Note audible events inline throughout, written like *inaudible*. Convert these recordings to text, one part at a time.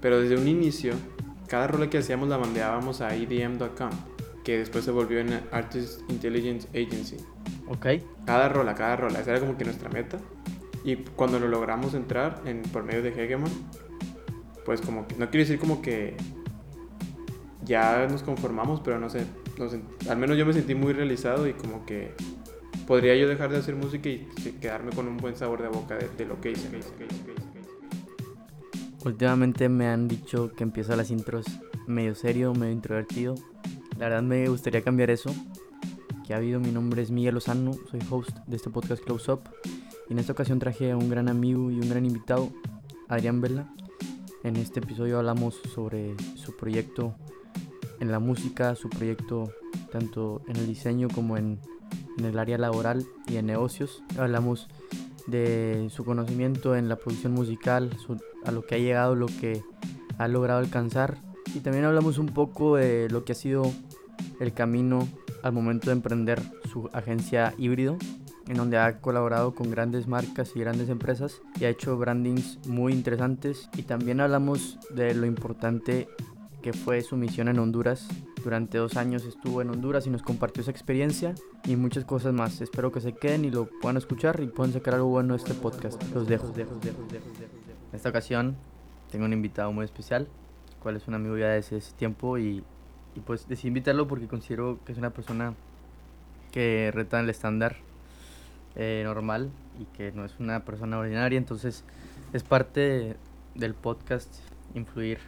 Pero desde un inicio, cada rola que hacíamos la mandábamos a edm.com, que después se volvió en Artist Intelligence Agency. Ok. Cada rola, cada rola, esa era como que nuestra meta. Y cuando lo logramos entrar en, por medio de Hegemon, pues como que, no quiero decir como que ya nos conformamos, pero no sé, al menos yo me sentí muy realizado y como que podría yo dejar de hacer música y quedarme con un buen sabor de boca de, de lo que hice, que hice, que hice, hice, que hice. Últimamente me han dicho que empiezo las intros medio serio, medio introvertido. La verdad me gustaría cambiar eso. Que ha habido, mi nombre es Miguel Lozano, soy host de este podcast Close Up. Y en esta ocasión traje a un gran amigo y un gran invitado, Adrián Vela. En este episodio hablamos sobre su proyecto en la música, su proyecto tanto en el diseño como en, en el área laboral y en negocios. Hablamos de su conocimiento en la producción musical, su- a lo que ha llegado, lo que ha logrado alcanzar. Y también hablamos un poco de lo que ha sido el camino al momento de emprender su agencia híbrido, en donde ha colaborado con grandes marcas y grandes empresas y ha hecho brandings muy interesantes. Y también hablamos de lo importante que fue su misión en Honduras. Durante dos años estuvo en Honduras y nos compartió esa experiencia y muchas cosas más. Espero que se queden y lo puedan escuchar y puedan sacar algo bueno de este podcast. Los dejo. En esta ocasión tengo un invitado muy especial, cual es un amigo ya desde ese tiempo y, y pues decidí invitarlo porque considero que es una persona que reta el estándar eh, normal y que no es una persona ordinaria. Entonces es parte de- del podcast influir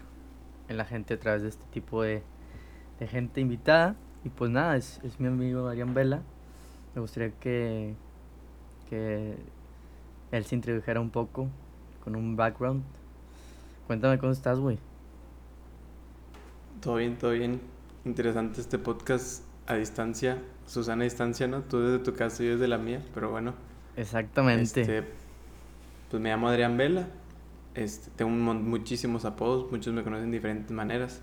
en la gente a través de este tipo de, de gente invitada. Y pues nada, es, es mi amigo Arián Vela. Me gustaría que, que él se introdujera un poco con un background. Cuéntame cómo estás, güey. Todo bien, todo bien. Interesante este podcast a distancia. Susana a distancia, ¿no? Tú desde tu casa y yo desde la mía, pero bueno. Exactamente. Este, pues me llamo Adrián Vela. Este, tengo un muchísimos apodos, muchos me conocen de diferentes maneras.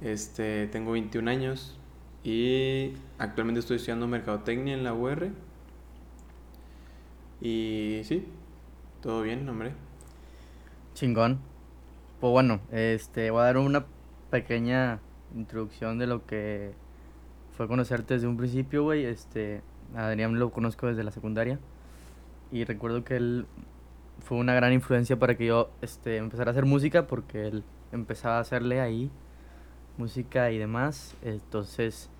Este, tengo 21 años y actualmente estoy estudiando mercadotecnia en la UR. Y sí, todo bien, hombre. Chingón. Pues bueno, este, voy a dar una pequeña introducción de lo que fue conocerte desde un principio, güey. Este, a Adrián lo conozco desde la secundaria y recuerdo que él fue una gran influencia para que yo este, empezara a hacer música porque él empezaba a hacerle ahí música y demás. Entonces,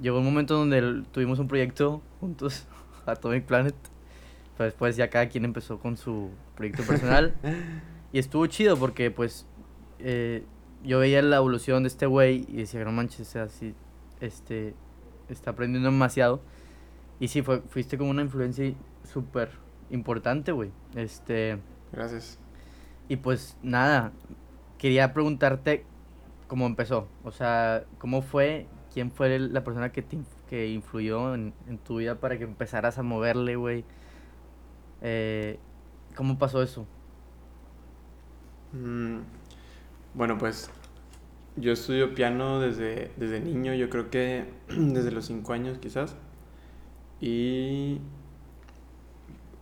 llegó un momento donde tuvimos un proyecto juntos, *laughs* Atomic Planet. Pero después ya cada quien empezó con su proyecto personal. *laughs* y estuvo chido porque pues eh, yo veía la evolución de este güey y decía, no manches, o sea, sí, este, está aprendiendo demasiado. Y sí, fue, fuiste como una influencia súper importante, güey. Este, Gracias. y pues nada, quería preguntarte cómo empezó. O sea, cómo fue, quién fue la persona que te que influyó en, en tu vida para que empezaras a moverle, güey. Eh, ¿Cómo pasó eso? Mm, Bueno, pues yo estudio piano desde, desde niño, yo creo que *clears throat* desde los 5 años quizás. Y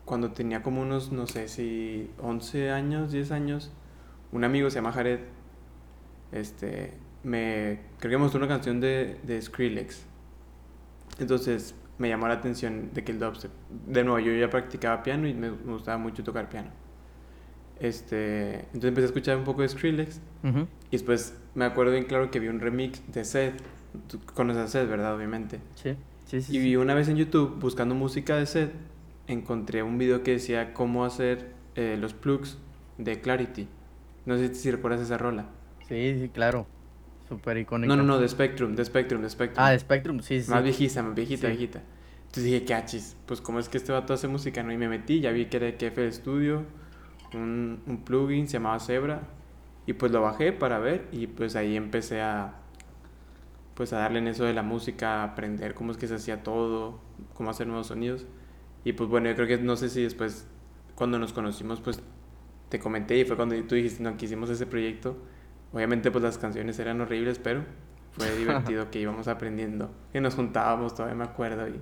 cuando tenía como unos, no sé si 11 años, 10 años, un amigo se llama Jared, este, me, creo que mostró una canción de, de Skrillex. Entonces me llamó la atención de que el dubstep, de nuevo, yo ya practicaba piano y me, me gustaba mucho tocar piano. Este, entonces empecé a escuchar un poco de Skrillex Ujú. y después me acuerdo bien claro que vi un remix de Seth. Tú conoces a Seth, ¿verdad? Obviamente. Sí, sí, sí. Y sí. vi una vez en YouTube buscando música de Seth, encontré un video que decía cómo hacer eh, los plugs de Clarity. No sé si recuerdas esa rola. Sí, sí, claro. Súper icónica. No, no, no, de Spectrum, de Spectrum, de Spectrum. Ah, de Spectrum, sí, sí. Más viejita, más viejita, Sí. viejita. Entonces dije, ¿qué achis? Pues cómo es que este vato hace música, ¿no? Y me metí, ya vi que era de KF Studio, un, un plugin, se llamaba Zebra. Y pues lo bajé para ver y pues ahí empecé a, pues a darle en eso de la música, a aprender cómo es que se hacía todo, cómo hacer nuevos sonidos. Y pues bueno, yo creo que no sé si después, cuando nos conocimos, pues te comenté y fue cuando tú dijiste, no, que hicimos ese proyecto. Obviamente pues las canciones eran horribles, pero fue *laughs* divertido que íbamos aprendiendo. Que nos juntábamos, todavía me acuerdo. Y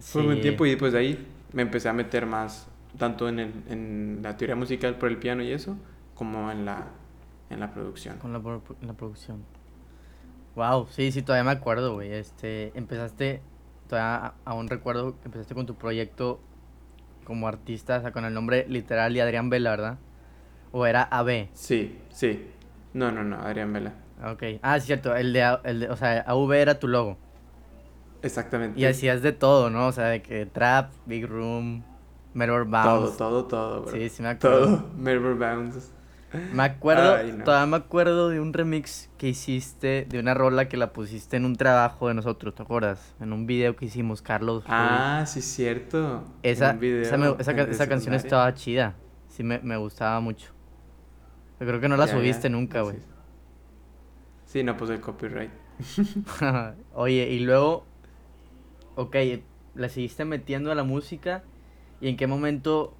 fue un buen tiempo y pues de ahí me empecé a meter más, tanto en, el- en la teoría musical por el piano y eso, como en la, en la producción. Con la, la producción. Wow, sí, sí, todavía me acuerdo, güey. Este, empezaste, todavía aún recuerdo que empezaste con tu proyecto como artista, o sea, con el nombre literal de Adrián Vela, ¿verdad? O era AB. Sí, sí. No, no, no, Adrián Vela. Ok. Ah, es cierto, el de, el de, o sea, AV era tu logo. Exactamente. Y hacías de todo, ¿no? O sea, de que trap, big room, mirror Todo, bounce. todo, todo, bro. Sí, sí me acuerdo. Todo. Mirror Bounce. Me acuerdo, Ay, no. todavía me acuerdo de un remix que hiciste de una rola que la pusiste en un trabajo de nosotros, ¿te acuerdas? En un video que hicimos, Carlos. Ah, sí, cierto. esa, esa, me- esa esa canción estaba chida. Sí, me, me gustaba mucho. Yo creo que no la Ya, subiste ya. nunca, güey. Sí. No puse el copyright. *laughs* Oye, y luego, ok, la seguiste metiendo a la música y en qué momento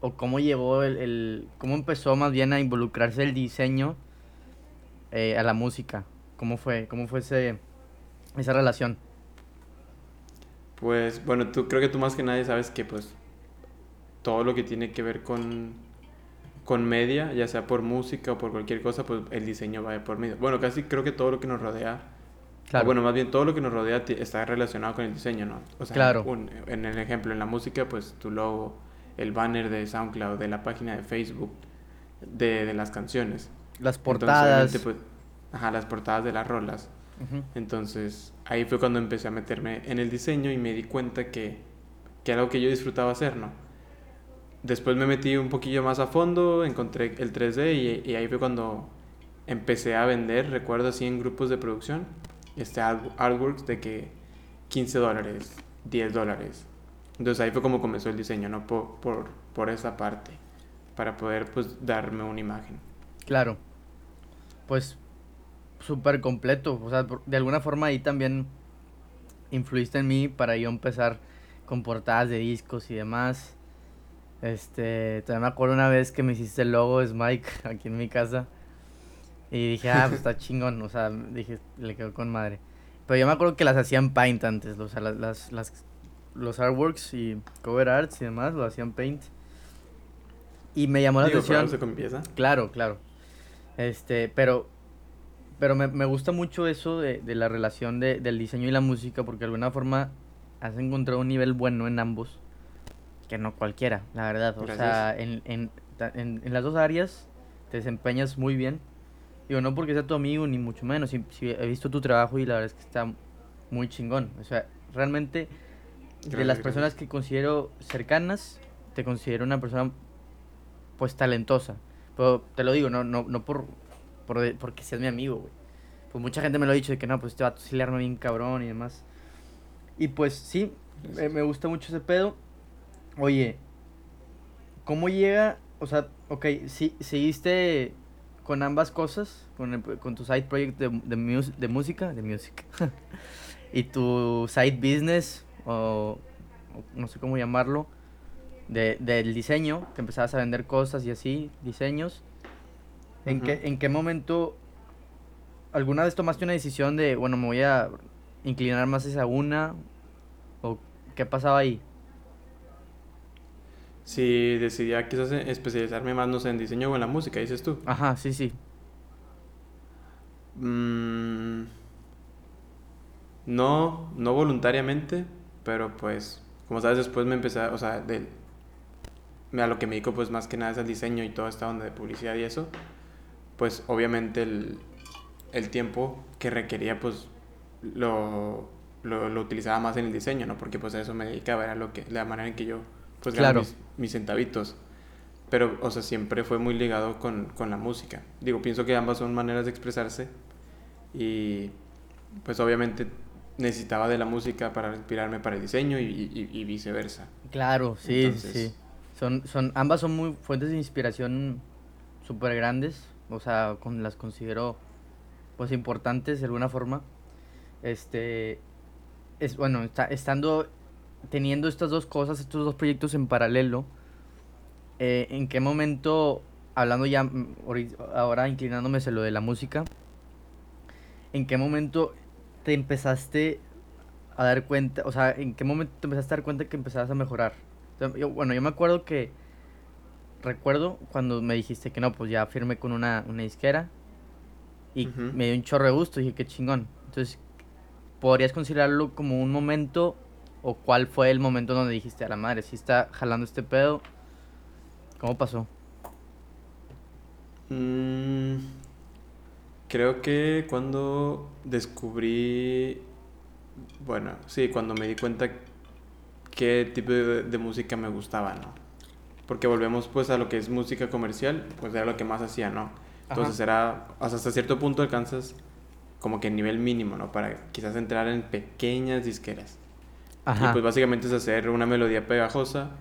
o cómo llevó el, el- cómo empezó más bien a involucrarse el diseño eh, a la música, cómo fue, cómo fue ese, esa relación. Pues, bueno, tú creo que tú más que nadie sabes que pues todo lo que tiene que ver con, con media, ya sea por música o por cualquier cosa, pues el diseño va de por medio. Bueno, casi creo que todo lo que nos rodea, o bueno, más bien todo lo que nos rodea está relacionado con el diseño, ¿no? O sea, Claro. un- en el ejemplo, en la música, pues tu logo, el banner de SoundCloud, de la página de Facebook, de, de las canciones. las Entonces, portadas. obviamente, pues, ajá, las portadas de las rolas. Entonces ahí fue cuando empecé a meterme en el diseño y me di cuenta que, que era algo que yo disfrutaba hacer, ¿no? Después me metí un poquillo más a fondo, encontré el 3D y, y ahí fue cuando empecé a vender, recuerdo así en grupos de producción, este art- artworks de que 15 dólares, 10 dólares. Entonces ahí fue como comenzó el diseño, ¿no? Por, por, por esa parte, para poder pues darme una imagen. Claro. Pues súper completo. O sea, de alguna forma ahí también influiste en mí para yo empezar con portadas de discos y demás. Este, todavía me acuerdo una vez que me hiciste el logo de Smike *laughs* aquí en mi casa. Y dije, ah, pues está *laughs* chingón. O sea, dije, le quedó con madre. Pero yo me acuerdo que las hacían Paint antes. O sea, las, las, las- los artworks y cover arts y demás lo hacían Paint. Y me llamó la Digo, atención. se. Claro, claro. Este, pero, pero me, me gusta mucho eso de, de la relación de- del diseño y la música, porque de alguna forma has encontrado un nivel bueno en ambos, que no cualquiera, la verdad. O sea, en, en, en, en las dos áreas te desempeñas muy bien. Digo, no porque sea tu amigo, ni mucho menos. si- si he visto tu trabajo y la verdad es que está muy chingón. O sea, realmente, de Gracias, las gracias. personas que considero cercanas, te considero una persona pues talentosa. Pero te lo digo, no, no, no por, por de- porque seas mi amigo, güey. Pues mucha gente me lo ha dicho de que no, pues este vato sí le arma bien cabrón y demás. Y pues sí, me, me gusta mucho ese pedo. Oye, ¿cómo llega? O sea, ok, sí, seguiste con ambas cosas, con, el- con tu side project de, de, mus- de música, de música, *laughs* y tu side business, o, o no sé cómo llamarlo, de, del diseño, que empezabas a vender cosas y así, diseños. ¿En, qué, ¿En qué momento alguna vez tomaste una decisión de, bueno, me voy a inclinar más hacia una? ¿O qué pasaba ahí? Si decidía quizás en- especializarme más, no sé, en diseño o en la música, dices tú. Ajá, sí, sí. Mm, no, no voluntariamente, pero pues, como sabes, después me empecé, a- o sea, de, a lo que me dedico pues más que nada es al diseño y toda esta onda de publicidad y eso, pues obviamente el, el tiempo que requería pues lo, lo, lo utilizaba más en el diseño, ¿no? Porque pues a eso me dedicaba, era lo que, la manera en que yo pues Claro. mis, mis centavitos. Pero, o sea, siempre fue muy ligado con, con la música. Digo, pienso que ambas son maneras de expresarse y pues obviamente necesitaba de la música para inspirarme para el diseño y, y- y viceversa. Claro, sí, Entonces- sí. Son, son, ambas son muy fuentes de inspiración súper grandes. O sea, con, las considero pues importantes de alguna forma. Este es bueno, está, estando teniendo estas dos cosas, estos dos proyectos en paralelo, eh, ¿en qué momento, hablando ya mm, ahora inclinándome hacia lo de la música, en qué momento te empezaste a dar cuenta, o sea, en qué momento te empezaste a dar cuenta que empezabas a mejorar? O sea, yo- bueno, yo me acuerdo que recuerdo cuando me dijiste que no, pues ya firmé con una, una disquera y Ujú. me dio un chorro de gusto, dije, qué chingón. Entonces, ¿podrías considerarlo como un momento o cuál fue el momento donde dijiste, a la madre, si está jalando este pedo? ¿Cómo pasó? Mm, creo que cuando descubrí, bueno, sí, cuando me di cuenta qué tipo de, de música me gustaba, ¿no? Porque volvemos pues a lo que es música comercial, pues era lo que más hacía, ¿no? Entonces Ajá. era, hasta cierto punto alcanzas como que el nivel mínimo, ¿no? Para quizás entrar en pequeñas disqueras. Ajá. Y pues básicamente es hacer una melodía pegajosa,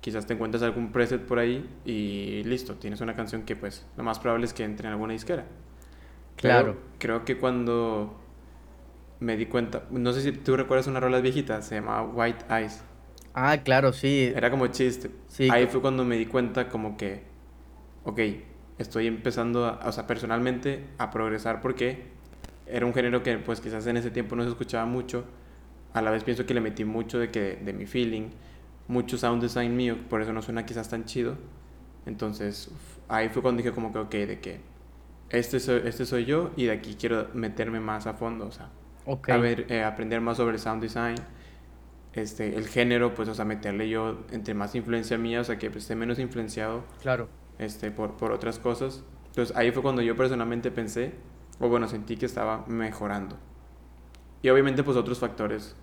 quizás te encuentres algún preset por ahí y listo, tienes una canción que pues lo más probable es que entre en alguna disquera. Pero Claro. creo que cuando me di cuenta, no sé si tú recuerdas una rola viejita, se llamaba White Eyes. Ah, claro, sí. Era como chiste. Sí, Ahí fue cuando me di cuenta como que, ok, estoy empezando, a- o sea, personalmente a progresar porque era un género que pues quizás en ese tiempo no se escuchaba mucho. A la vez pienso que le metí mucho de, que, de mi feeling, mucho sound design mío, por eso no suena quizás tan chido. Entonces uf, ahí fue cuando dije como que, ok, de que este soy, este soy yo y de aquí quiero meterme más a fondo, o sea, Ok. a ver, eh, aprender más sobre sound design, este, el género, pues, o sea, meterle yo entre más influencia mía, o sea, que pues, esté menos influenciado Claro. este, por, por otras cosas. Entonces ahí fue cuando yo personalmente pensé, o bueno, sentí que estaba mejorando. Y obviamente pues otros factores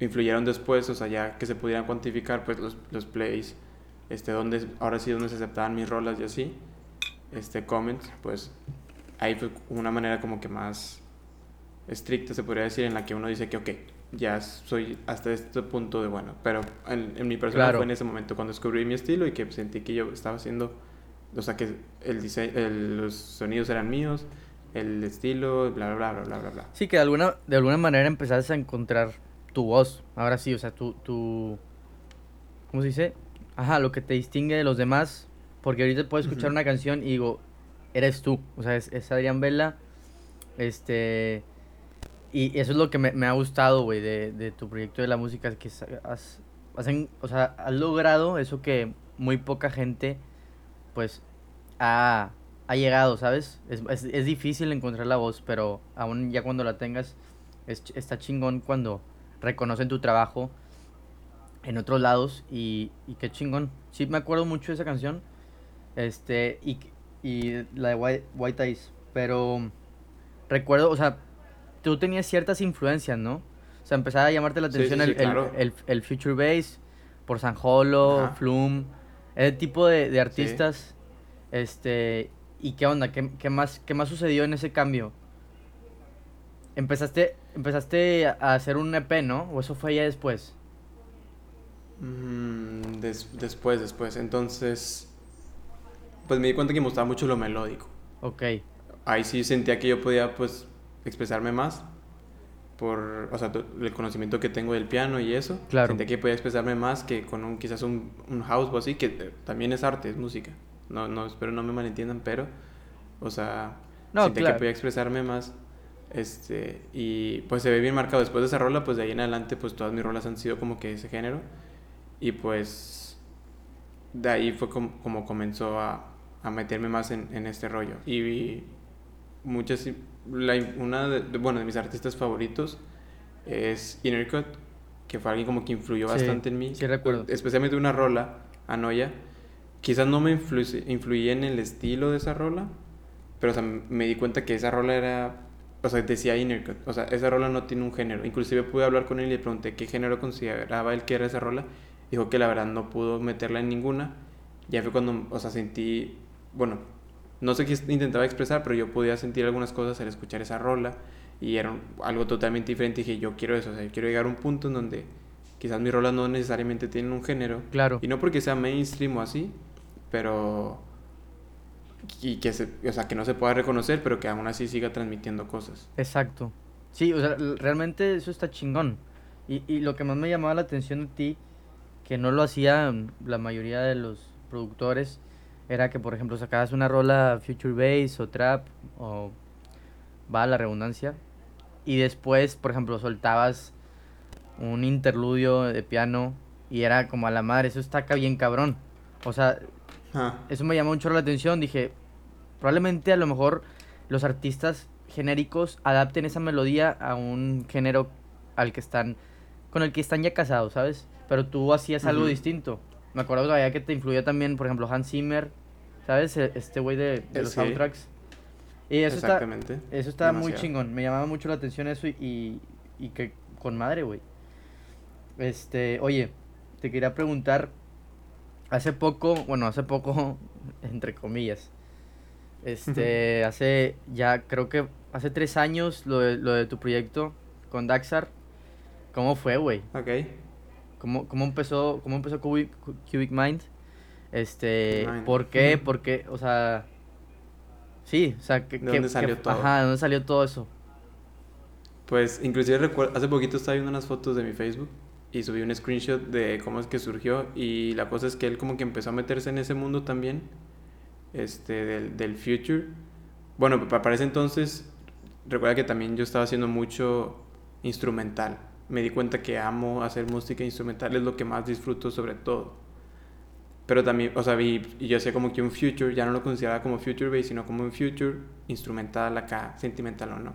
influyeron después, o sea, ya que se pudieran cuantificar, pues los, los plays, este, donde, ahora sí donde se aceptaban mis rolas y así, este, comments, pues ahí fue una manera como que más estricta, se podría decir, en la que uno dice que, ok, ya soy hasta este punto de bueno, pero en, en mi persona Claro. fue en ese momento cuando descubrí mi estilo y que sentí que yo estaba haciendo, o sea, que el dise- el- los sonidos eran míos, el estilo, bla, bla, bla, bla, bla, bla. Sí, que de alguna, de alguna manera empezaste a encontrar tu voz. Ahora sí, o sea, tu, tu... ¿Cómo se dice? Ajá, lo que te distingue de los demás. Porque ahorita puedo escuchar una canción y digo, eres tú. O sea, es, es Adrián Vela. Este... Y eso es lo que me, me ha gustado, güey, de, de tu proyecto de la música. Que has, has o sea, has logrado eso que muy poca gente, pues, ha, ha llegado, ¿sabes? Es, es, es difícil encontrar la voz, pero aún ya cuando la tengas, es está chingón cuando reconocen tu trabajo en otros lados y, y qué chingón. Sí, me acuerdo mucho de esa canción. Este, y, y la de White, White Eyes, pero recuerdo, o sea, tú tenías ciertas influencias, ¿no? O sea, empezaba a llamarte la atención sí, sí, el, el- claro. el, el Future Bass por San Holo, Ajá. Flume, ese tipo de, de artistas. Este, ¿y qué onda? ¿Qué, qué más, ¿Qué más sucedió en ese cambio? Empezaste, empezaste a hacer un EP, ¿no? ¿O eso fue ya después? Mm, des- después, después. Entonces, pues me di cuenta que me gustaba mucho lo melódico. Ok, Ahí sí sentía que yo podía, pues, expresarme más por, o sea, el conocimiento que tengo del piano y eso. Claro. Sentía que podía expresarme más que con un, quizás un, un house o así, que eh, también es arte, es música. No, no, espero no me malentiendan, pero, o sea, No, sentía claro. que podía expresarme más. Este, y pues se ve bien marcado. Después de esa rola, pues de ahí en adelante, pues todas mis rolas han sido como que ese género. Y pues de ahí fue como, como comenzó a, a meterme más en, en este rollo. Y, vi muchas, la, una de, bueno, de mis artistas favoritos es Innercut, que fue alguien como que influyó Sí, bastante en mí. sí recuerdo. Especialmente una rola, Anoya. Quizás no me influ- influí en el estilo de esa rola, pero o sea, me di cuenta que esa rola era, o sea, decía Innercut, o sea, esa rola no tiene un género. Inclusive pude hablar con él y le pregunté qué género consideraba él que era esa rola. Dijo que la verdad no pudo meterla en ninguna. Ya fue cuando, o sea, sentí, bueno, no sé qué intentaba expresar, pero yo podía sentir algunas cosas al escuchar esa rola y era algo totalmente diferente. Y dije, yo quiero eso, o sea, yo quiero llegar a un punto en donde quizás mis rolas no necesariamente tienen un género. claro. Y no porque sea mainstream o así, pero. Y que, se, o sea, que no se pueda reconocer, pero que aún así siga transmitiendo cosas. Exacto. Sí, o sea, realmente eso está chingón. Y, y lo que más me llamaba la atención de ti, que no lo hacían la mayoría de los productores, era que, por ejemplo, sacabas una rola Future Bass o Trap, o va la redundancia, y después, por ejemplo, soltabas un interludio de piano y era como a la madre, eso está acá bien cabrón. O sea, Ah, eso me llamó mucho la atención. Dije, probablemente a lo mejor los artistas genéricos adapten esa melodía a un género al que están, con el que están ya casados, ¿sabes? Pero tú hacías algo distinto. Me acuerdo todavía que te influyó también, por ejemplo, Hans Zimmer, ¿sabes? E- Este güey de, de los Sí. soundtracks. Y eso está, exactamente. eso está muy Demasiado. chingón. Me llamaba mucho la atención eso y, y, y que con madre, güey. Este, oye, te quería preguntar. Hace poco, bueno, hace poco, *laughs* entre comillas. Este, hace ya, creo que hace tres años lo de, lo de tu proyecto con Daxar. ¿Cómo fue, güey? Ok. ¿Cómo, cómo empezó, cómo empezó Cubic, Cu- Cubic Mind? Este, Mind. ¿por qué? ¿Por qué? O sea, sí, o sea, que, ¿De dónde salió todo? Ajá, ¿de dónde salió todo eso? Pues inclusive recuerdo, hace poquito estaba viendo unas fotos de mi Facebook y subí un screenshot de cómo es que surgió y la cosa es que él como que empezó a meterse en ese mundo también, este, del, del future. Bueno, pa- para ese entonces, recuerda que también yo estaba haciendo mucho instrumental. Me di cuenta que amo hacer música instrumental, es lo que más disfruto sobre todo. Pero también, o sea, vi, y yo hacía como que un future, ya no lo consideraba como future bass, sino como un future instrumental acá, sentimental o no.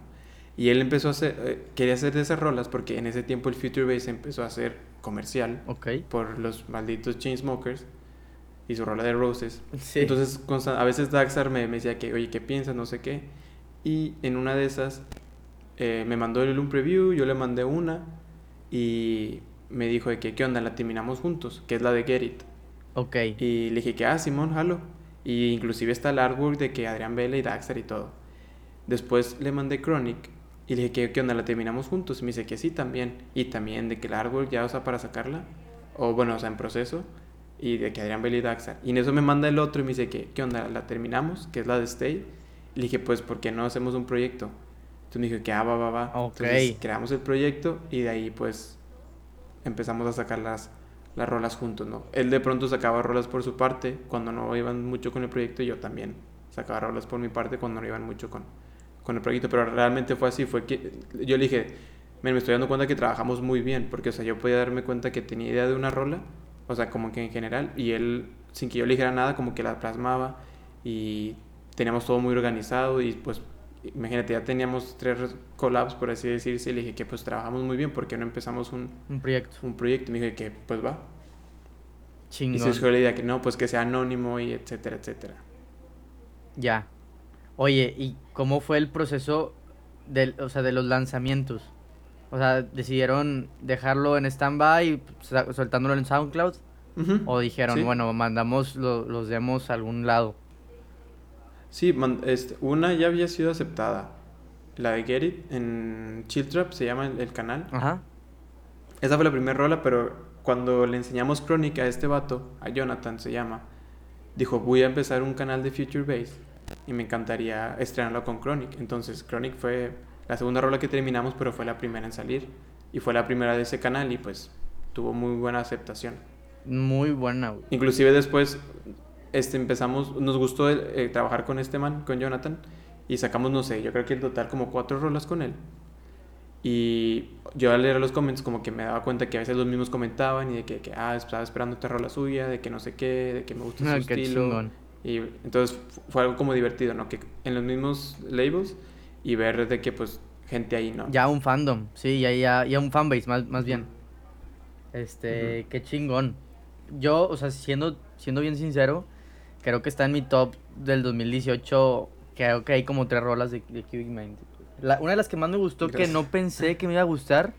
Y él empezó a hacer, eh, quería hacer de esas rolas porque en ese tiempo el future bass empezó a ser comercial Ok. por los malditos Chainsmokers y su rola de Roses. Sí. Entonces, a veces Daxar me, me decía que, oye, ¿qué piensas? No sé qué. Y en una de esas eh, me mandó él un preview, yo le mandé una y me dijo de que, ¿qué onda? La terminamos juntos, que es la de Get It. ok. Y le dije que, ah, Simón, jalo. Y inclusive está el artwork de que Adrián Vela y Daxter y todo. Después le mandé Chronic y le dije que, ¿qué onda? La terminamos juntos. Y me dice que sí también. Y también de que el artwork ya usa para sacarla. O bueno, o sea, en proceso. Y de que Adrián Vela y en eso me manda el otro y me dice que, ¿qué onda? La terminamos, que es la de Stay. Y le dije, pues, ¿por qué no hacemos un proyecto? Entonces me dijo que, ah, va, va, va. Ok. Entonces creamos el proyecto y de ahí, pues, empezamos a sacar las, las rolas juntos, ¿no? Él de pronto sacaba rolas por su parte cuando no iban mucho con el proyecto y yo también sacaba rolas por mi parte cuando no iban mucho con, con el proyecto, pero realmente fue así, fue que yo le dije, "Men, me estoy dando cuenta que trabajamos muy bien, porque o sea, yo podía darme cuenta que tenía idea de una rola, o sea, como que en general, y él, sin que yo le dijera nada, como que la plasmaba y teníamos todo muy organizado y pues imagínate, ya teníamos tres collabs, por así decirse, y le dije que pues trabajamos muy bien, porque no empezamos un, Un proyecto. un proyecto? Y me dije que pues va. Y Chingón. se surgió la idea que no, pues que sea anónimo y etcétera, etcétera. Ya. Oye, ¿y cómo fue el proceso del, o sea, de los lanzamientos? O sea, ¿decidieron dejarlo en stand-by, soltándolo en SoundCloud? ¿O dijeron, Sí. bueno, mandamos lo- los demos a algún lado? Sí, man- este, una ya había sido aceptada. La de Get It en Chill Trap se llama el, el canal. Ajá. Esa fue la primera rola, pero cuando le enseñamos Crónica a este vato, a Jonathan se llama, dijo, voy a empezar un canal de Future Bass y me encantaría estrenarlo con Chronic. Entonces Chronic fue la segunda rola que terminamos, pero fue la primera en salir. Y fue la primera de ese canal y pues tuvo muy buena aceptación. Muy buena, güey. Inclusive después este, empezamos, nos gustó eh, trabajar con este man, con Jonathan, y sacamos, no sé, yo creo que en total como cuatro rolas con él. Y yo al leer los comentarios como que me daba cuenta que a veces los mismos comentaban y de que, que, ah, estaba esperando esta rola suya, de que no sé qué, de que me gusta su Ah, qué estilo. chingón. Y entonces fu- fue algo como divertido, ¿no? Que en los mismos labels y ver de que pues gente ahí, ¿no? Ya un fandom, sí, ya, ya, ya un fanbase, más, más bien. Este, Ujú. qué chingón. Yo, o sea, siendo, siendo bien sincero, creo que está en mi top del 2018. Creo que hay como tres rolas de, de Cubic Mind. La- una de las que más me gustó, que Gracias. no pensé que me iba a gustar,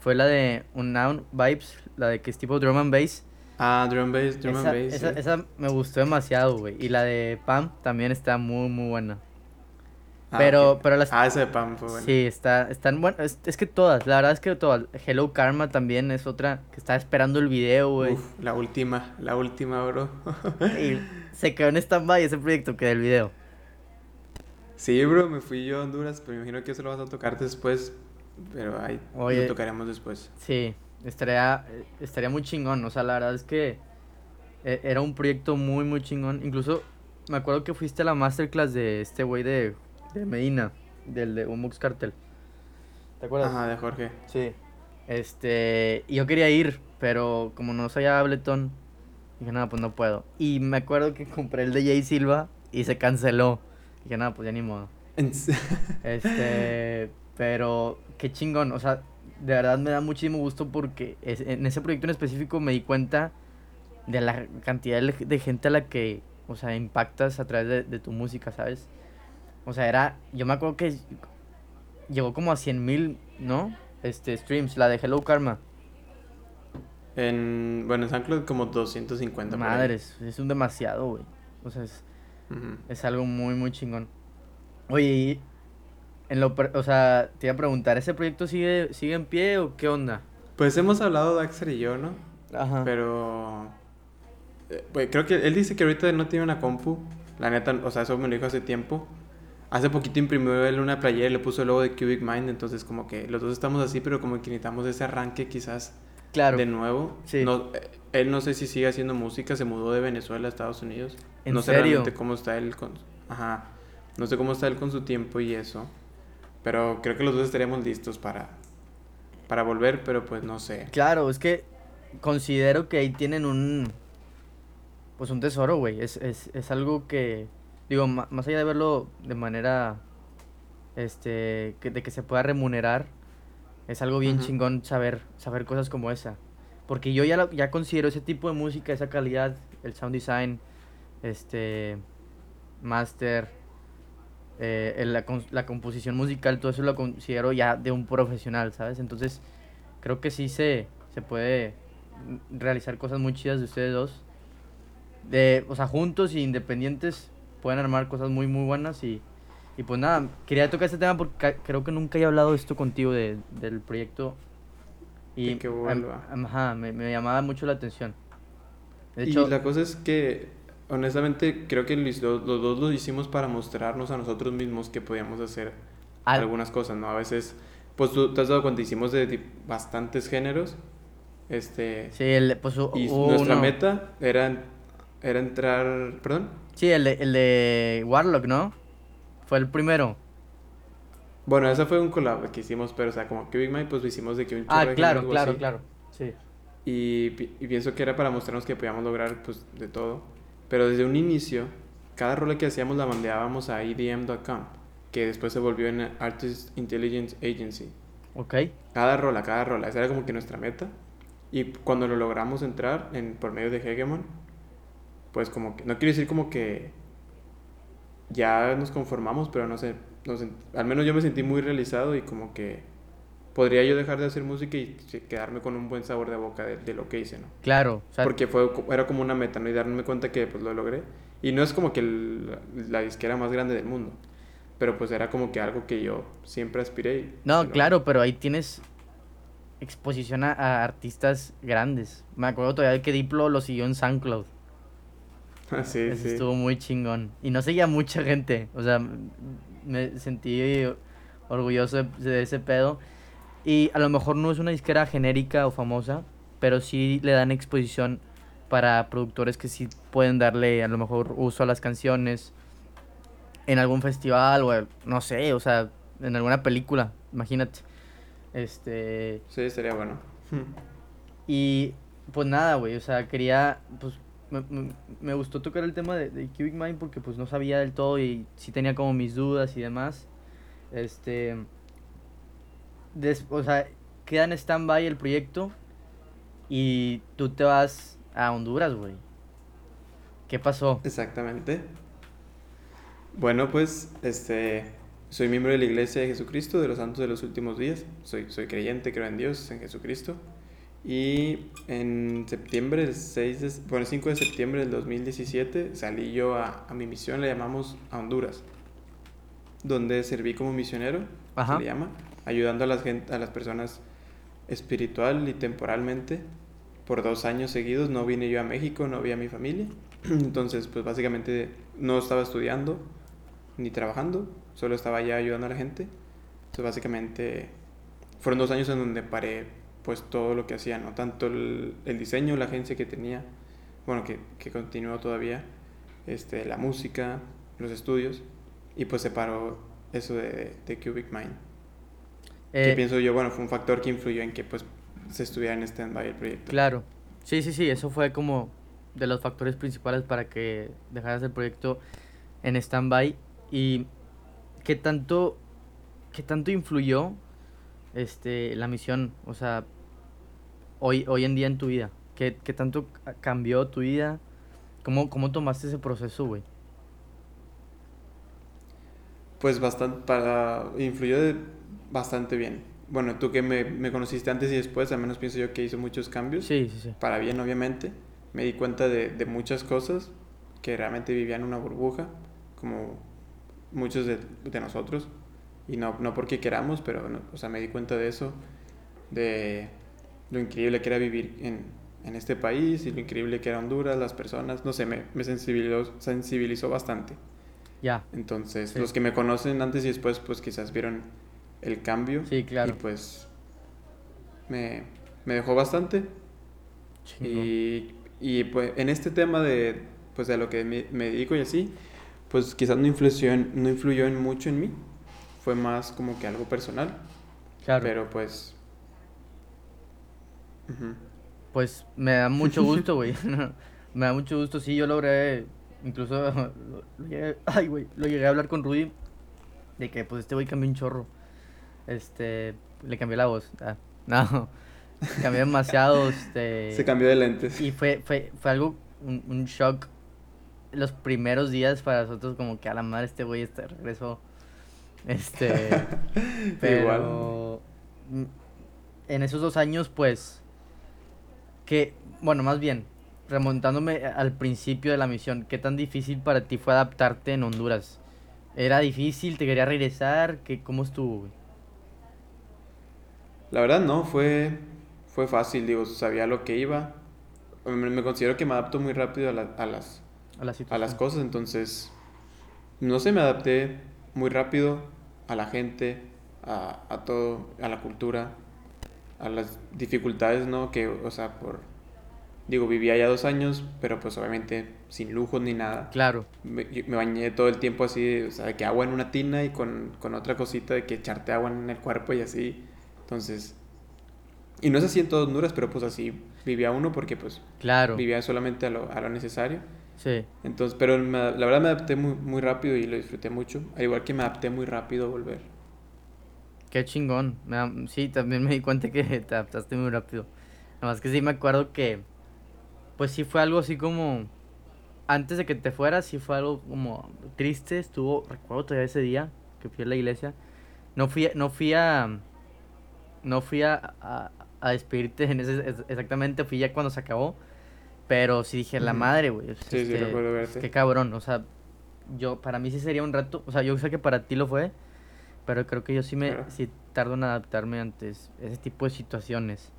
fue la de Unknown Vibes, la de que es tipo drum and bass. Ah, drum bass, drum and Esa, bass. esa, sí. esa me gustó demasiado, güey. Y la de Pam también está muy, muy buena. Ah, pero- pero las- Ah, esa de Pam fue buena. Sí, está, están buenas. Es, es que todas, la verdad es que todas. Hello Karma también es otra que estaba esperando el video, güey. Uf, la última, la última, bro. Y se quedó en stand-by ese proyecto que del video. Sí, bro, me fui yo a Honduras, pero me imagino que eso lo vas a tocar después. Pero ahí Oye. lo tocaremos después. Sí, estaría, estaría muy chingón. O sea, la verdad es que eh, era un proyecto muy, muy chingón. Incluso me acuerdo que fuiste a la masterclass de este güey de, de Medina, del de Umux Cartel. ¿Te acuerdas? Ajá, de Jorge. Sí. Este, y yo quería ir, pero como no sabía Ableton, Dije, no, pues no puedo. Y me acuerdo que compré el de Jay Silva y se canceló. Dije, no, pues ya ni modo. este, pero qué chingón. O sea, de verdad me da muchísimo gusto porque en ese proyecto en específico me di cuenta de la cantidad de gente a la que, o sea, impactas a través de, tu música, ¿sabes? O sea, era, yo me acuerdo que llegó como a 100 mil, ¿no? Este, streams, la de Hello Karma. En, bueno, en SoundCloud como 250. Madres, es un demasiado, güey. O sea, es, es algo muy, muy chingón. Oye, en lo, o sea, te iba a preguntar, ¿ese proyecto sigue, sigue en pie o qué onda? Pues hemos hablado Daxter y yo, ¿no? Ajá. Pero eh, creo que él dice que ahorita no tiene una compu. La neta, o sea, eso me lo dijo hace tiempo. Hace poquito imprimió él una playera y le puso el logo de Cubic Mind. Entonces, como que los dos estamos así, pero como que necesitamos ese arranque quizás claro. de nuevo. Sí. No, eh, él no sé si sigue haciendo música. Se mudó de Venezuela a Estados Unidos. ¿En no sé realmente cómo está él con. Ajá. No sé cómo está él con su tiempo y eso. Pero creo que los dos estaríamos listos para, para volver, pero pues no sé. Claro, es que considero que ahí tienen un pues un tesoro, güey. Es, es, es algo que, digo, más allá de verlo de manera, este, que, de que se pueda remunerar, es algo bien chingón saber, saber cosas como esa. Porque yo ya, ya considero ese tipo de música, esa calidad, el sound design, este, master, eh, la, la, composición musical, todo eso lo considero ya de un profesional, ¿sabes? Entonces, creo que sí se, se puede realizar cosas muy chidas de ustedes dos de, o sea, juntos y independientes pueden armar cosas muy, muy buenas y, y pues nada, quería tocar este tema porque creo que nunca he hablado esto contigo de, del proyecto y que vuelva. Ajá, me, me, llamaba mucho la atención. De hecho, y la cosa es que, honestamente, creo que los, los, dos lo hicimos para mostrarnos a nosotros mismos que podíamos hacer algunas cosas, ¿no? A veces, pues tú te has dado cuenta, hicimos de bastantes géneros. Este, sí, el, pues, y nuestra meta era era entrar. ¿Perdón? Sí, el de, el de Warlock, ¿no? Fue el primero. Bueno, ese fue un collab que hicimos, pero o sea, como que Big Mind, pues lo hicimos de que un Ah, claro, claro, claro. Sí. Y, y, pienso que era para mostrarnos que podíamos lograr, pues, de todo. Pero desde un inicio, cada rola que hacíamos la mandábamos a EDM.com, que después se volvió en Artist Intelligence Agency. Ok. Cada rola, cada rola. Esa era como que nuestra meta. Y cuando lo logramos entrar en, por medio de Hegemon, pues como que, no quiero decir como que ya nos conformamos, pero no sé, al menos yo me sentí muy realizado y como que podría yo dejar de hacer música y quedarme con un buen sabor de boca de, lo que hice, ¿no? Claro. Porque fue, era como una meta, ¿no? Y darme cuenta que pues lo logré. Y no es como que la disquera más grande del mundo, pero pues era como que algo que yo siempre aspiré. no, claro, pero ahí tienes exposición a, a, artistas grandes. Me acuerdo todavía que Diplo lo siguió en SoundCloud. *laughs* sí, Estuvo muy chingón. Y no seguía mucha gente. O sea, me sentí orgulloso de, ese pedo. Y a lo mejor no es una disquera genérica o famosa, pero sí le dan exposición para productores que sí pueden darle a lo mejor uso a las canciones en algún festival o no sé, o sea, en alguna película, imagínate. Este, sí, sería bueno. y pues nada, güey, o sea, quería pues me, gustó tocar el tema de, de, Cubic Mind porque pues no sabía del todo y sí tenía como mis dudas y demás. Este... o sea, queda en stand-by el proyecto y tú te vas a Honduras, güey. ¿Qué pasó? Exactamente. Bueno, pues, este, soy miembro de la Iglesia de Jesucristo de los Santos de los Últimos Días. Soy, soy creyente, creo en Dios, en Jesucristo. Y en septiembre, el 6 de, bueno, 5 de septiembre del 2017, salí yo a, a mi misión, le llamamos a Honduras, donde serví como misionero, se le llama, ayudando a las, a las personas espiritual y temporalmente. Por dos años seguidos no vine yo a México, no vi a mi familia. *clears throat* Entonces, pues básicamente no estaba estudiando ni trabajando, solo estaba allá ayudando a la gente. Entonces, básicamente fueron dos años en donde paré pues todo lo que hacía, ¿no? Tanto el, el diseño, la agencia que tenía, bueno, que, que continuó todavía, este, la música, los estudios, y pues se paró eso de, de Cubic Mind. Que eh, pienso yo, bueno, fue un factor que influyó en que pues se estuviera en stand-by el proyecto. Claro, sí, sí, sí, eso fue como de los factores principales para que dejaras el proyecto en stand-by. Y qué tanto, qué tanto influyó este, la misión, o sea, hoy, hoy en día en tu vida, qué, qué tanto cambió tu vida, cómo, cómo tomaste ese proceso, güey. Pues bastante, para, influyó de- bastante bien. Bueno, tú que me, me conociste antes y después, al menos pienso yo que hizo muchos cambios. Sí, sí, sí. Para bien, obviamente. Me di cuenta de, de muchas cosas, que realmente vivía en una burbuja, como muchos de, de nosotros. Y no, no porque queramos, pero no, o sea, me di cuenta de eso, de lo increíble que era vivir en, en este país y lo increíble que era Honduras, las personas, no sé, me, me sensibilizó, sensibilizó bastante. Ya, Entonces, Sí. los que me conocen antes y después, pues quizás vieron el cambio. sí, claro. Y pues me, me dejó bastante. Y, y pues en este tema de, pues, de lo que me, me dedico y así, pues quizás no influyó, en, no influyó en mucho en mí. Fue más como que algo personal. claro. Pero pues... Pues me da mucho *laughs* gusto, güey. *laughs* me da mucho gusto, sí, yo logré, incluso, lo, *laughs* lo llegué, ay, güey, lo llegué a hablar con Rudy, de que, pues, este güey cambió un chorro. Este, le cambió la voz. ah, no, *laughs* cambió demasiado, este... Se cambió de lentes. Y fue, fue, fue algo, un, un shock los primeros días para nosotros, como que a la madre este güey este regresó. *laughs* Este, pero en esos dos años, pues, que, bueno, más bien, remontándome al principio de la misión, ¿qué tan difícil para ti fue adaptarte en Honduras? ¿Era difícil? ¿Te quería regresar? ¿Qué, ¿Cómo estuvo? La verdad no, fue, fue fácil, digo, sabía lo que iba. Me, me considero que me adapto muy rápido a, la- a las, A la a situación. las cosas, entonces, no sé, me adapté muy rápido a la gente, a, a todo, a la cultura, a las dificultades, ¿no? Que, o sea, por, digo, vivía ya dos años, pero pues obviamente sin lujos ni nada. Claro, Me, me bañé todo el tiempo así, o sea, de que agua en una tina y con, con otra cosita de que echarte agua en el cuerpo y así. Entonces, y no es así en todo Honduras, pero pues así vivía uno porque pues claro. vivía solamente a lo, a lo necesario. Sí, Entonces, pero me- la verdad me adapté muy, muy rápido y lo disfruté mucho. Al igual que me adapté muy rápido a volver. qué chingón. Me sí, también me di cuenta que *laughs* te adaptaste muy rápido. Nada más que sí me acuerdo que, pues sí fue algo así como, antes de que te fueras, sí fue algo como triste. Estuvo, recuerdo todavía ese día que fui a la iglesia. No fui, no fui a, no fui a, a, a despedirte en ese, es- exactamente, fui ya cuando se acabó. Pero sí dije, la madre, güey. pues, Sí, sí, este, recuerdo verte. Qué cabrón, o sea, yo, para mí sí sería un rato, o sea, yo sé que para ti lo fue, pero creo que yo sí me, Claro. sí tardo en adaptarme ante es- ese tipo de situaciones.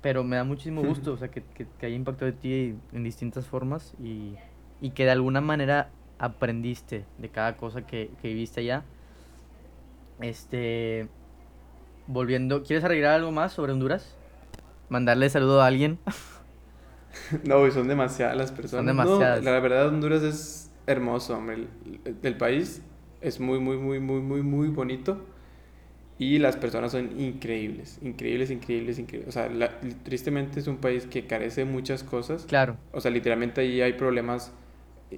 Pero me da muchísimo *laughs* gusto, o sea, que, que, que haya impactado de ti en distintas formas y, y que de alguna manera aprendiste de cada cosa que, que viviste allá. Este, volviendo, ¿quieres agregar algo más sobre Honduras? Mandarle saludo a alguien. *laughs* No, son demasiadas las personas. No, demasiadas. la verdad, Honduras es hermoso, hombre. El, el- el país es muy, muy, muy, muy, muy, muy bonito. Y las personas son increíbles, increíbles, increíbles, increíbles. O sea, la- tristemente es un país que carece de muchas cosas. Claro, O sea, literalmente ahí hay problemas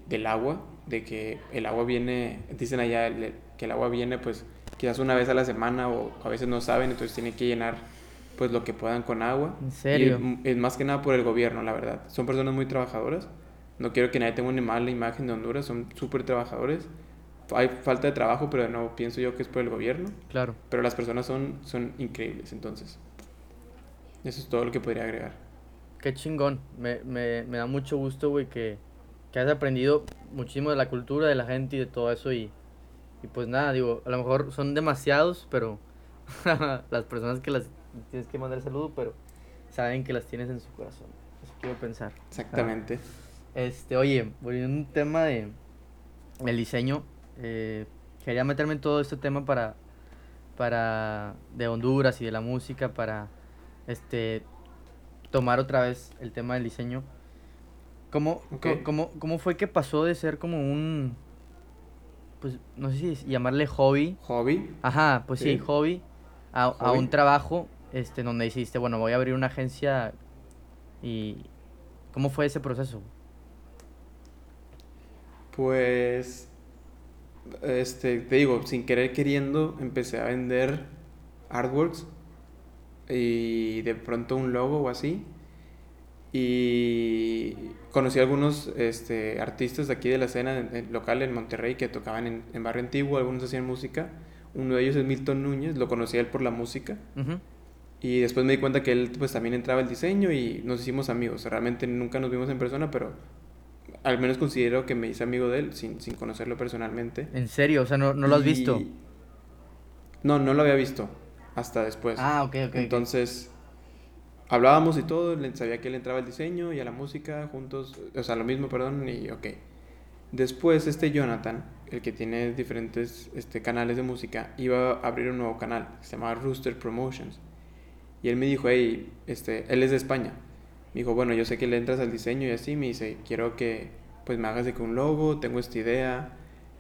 del agua, de que el agua viene, dicen allá que el agua viene pues quizás una vez a la semana o a veces no saben, entonces tienen que llenar pues lo que puedan con agua. en serio. Y es más que nada por el gobierno, la verdad. Son personas muy trabajadoras. No quiero que nadie tenga una mala imagen de Honduras, son súper trabajadores. Hay falta de trabajo, pero no pienso yo que es por el gobierno. Claro. Pero las personas son, son increíbles, entonces. Eso es todo lo que podría agregar. Qué chingón. Me, me, me da mucho gusto, güey, que, que has aprendido muchísimo de la cultura, de la gente y de todo eso. Y, y pues nada, digo, a lo mejor son demasiados, pero *laughs* las personas que las tienes que mandar saludo, pero saben que las tienes en su corazón. Eso quiero pensar. Exactamente. Este, oye, volviendo a un tema de el diseño, eh, quería meterme en todo este tema para, para de Honduras y de la música para este tomar otra vez el tema del diseño. ¿Cómo, Ok. co- cómo, cómo fue que pasó de ser como un pues no sé si llamarle hobby? Hobby. Ajá, pues sí, Sí. hobby a, a un trabajo este donde dijiste, bueno, voy a abrir una agencia y ¿Cómo fue ese proceso? Pues, este, te digo, sin querer queriendo, empecé a vender artworks y de pronto un logo o así. Y conocí a algunos este, artistas de aquí de la escena local en Monterrey que tocaban en, en, Barrio Antiguo, algunos hacían música. Uno de ellos es Milton Núñez, lo conocí a él por la música. Y después me di cuenta que él pues también entraba el diseño y nos hicimos amigos. Realmente nunca nos vimos en persona, pero al menos considero que me hice amigo de él sin, sin conocerlo personalmente. ¿En serio? O sea, ¿no, no lo has visto? No, no lo había visto hasta después. Ah, ok, ok. Entonces, hablábamos y todo, sabía que él entraba al diseño y a la música juntos, o sea, lo mismo, perdón, y ok. Después, este Jonathan, el que tiene diferentes este, canales de música, iba a abrir un nuevo canal, que se llama Rooster Promotions. Y él me dijo, hey, este, él es de España. Me dijo, bueno, yo sé que le entras al diseño y así, me dice, quiero que pues me hagas de que un logo, tengo esta idea,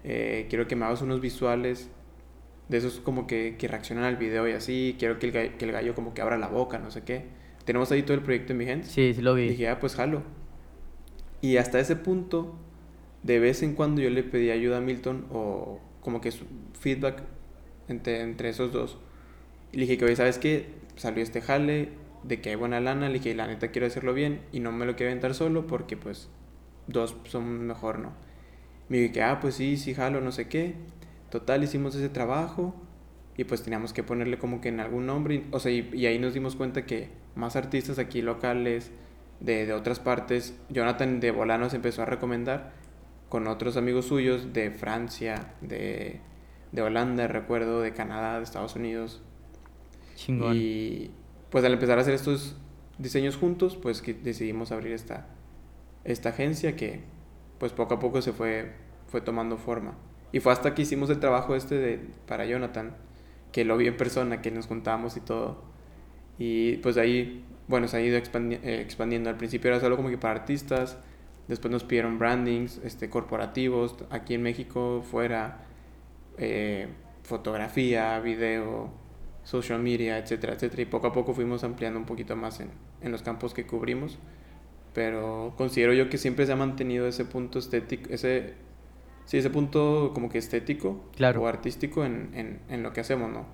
eh, quiero que me hagas unos visuales de esos como que, que reaccionan al video y así, quiero que el, que el gallo como que abra la boca, no sé qué. Tenemos ahí todo el proyecto en Vigente. Sí, sí lo vi. Dije, ah, pues jalo. Y hasta ese punto, de vez en cuando yo le pedí ayuda a Milton o como que su feedback entre, entre esos dos. Y le dije que, oye, ¿sabes qué? Salió este jale de que hay buena lana. Le dije, la neta quiero hacerlo bien y no me lo quiero aventar solo porque pues dos son mejor, ¿no? Me dije ah, pues sí, sí, jalo, no sé qué. Total, hicimos ese trabajo y pues teníamos que ponerle como que en algún nombre, o sea, y, ahí nos dimos cuenta que más artistas aquí locales, de, de, otras partes, Jonathan de Bolanos empezó a recomendar con otros amigos suyos de Francia, de, de Holanda, recuerdo, de Canadá, de Estados Unidos. Chingón. Y pues al empezar a hacer estos diseños juntos, pues que decidimos abrir esta, esta agencia que pues poco a poco se fue, fue tomando forma. Y fue hasta que hicimos el trabajo este de, para Jonathan, que lo vi en persona, que nos juntamos y todo. Y pues ahí, bueno, se ha ido eh, expandiendo. Al principio era solo como que para artistas, después nos pidieron brandings este, corporativos, aquí en México, fuera, eh, fotografía, video, social media, etcétera, etcétera. Y poco a poco fuimos ampliando un poquito más en, en los campos que cubrimos. Pero considero yo que siempre se ha mantenido ese punto estético, ese sí, ese punto como que estético o artístico en, en, en, lo que hacemos, ¿no?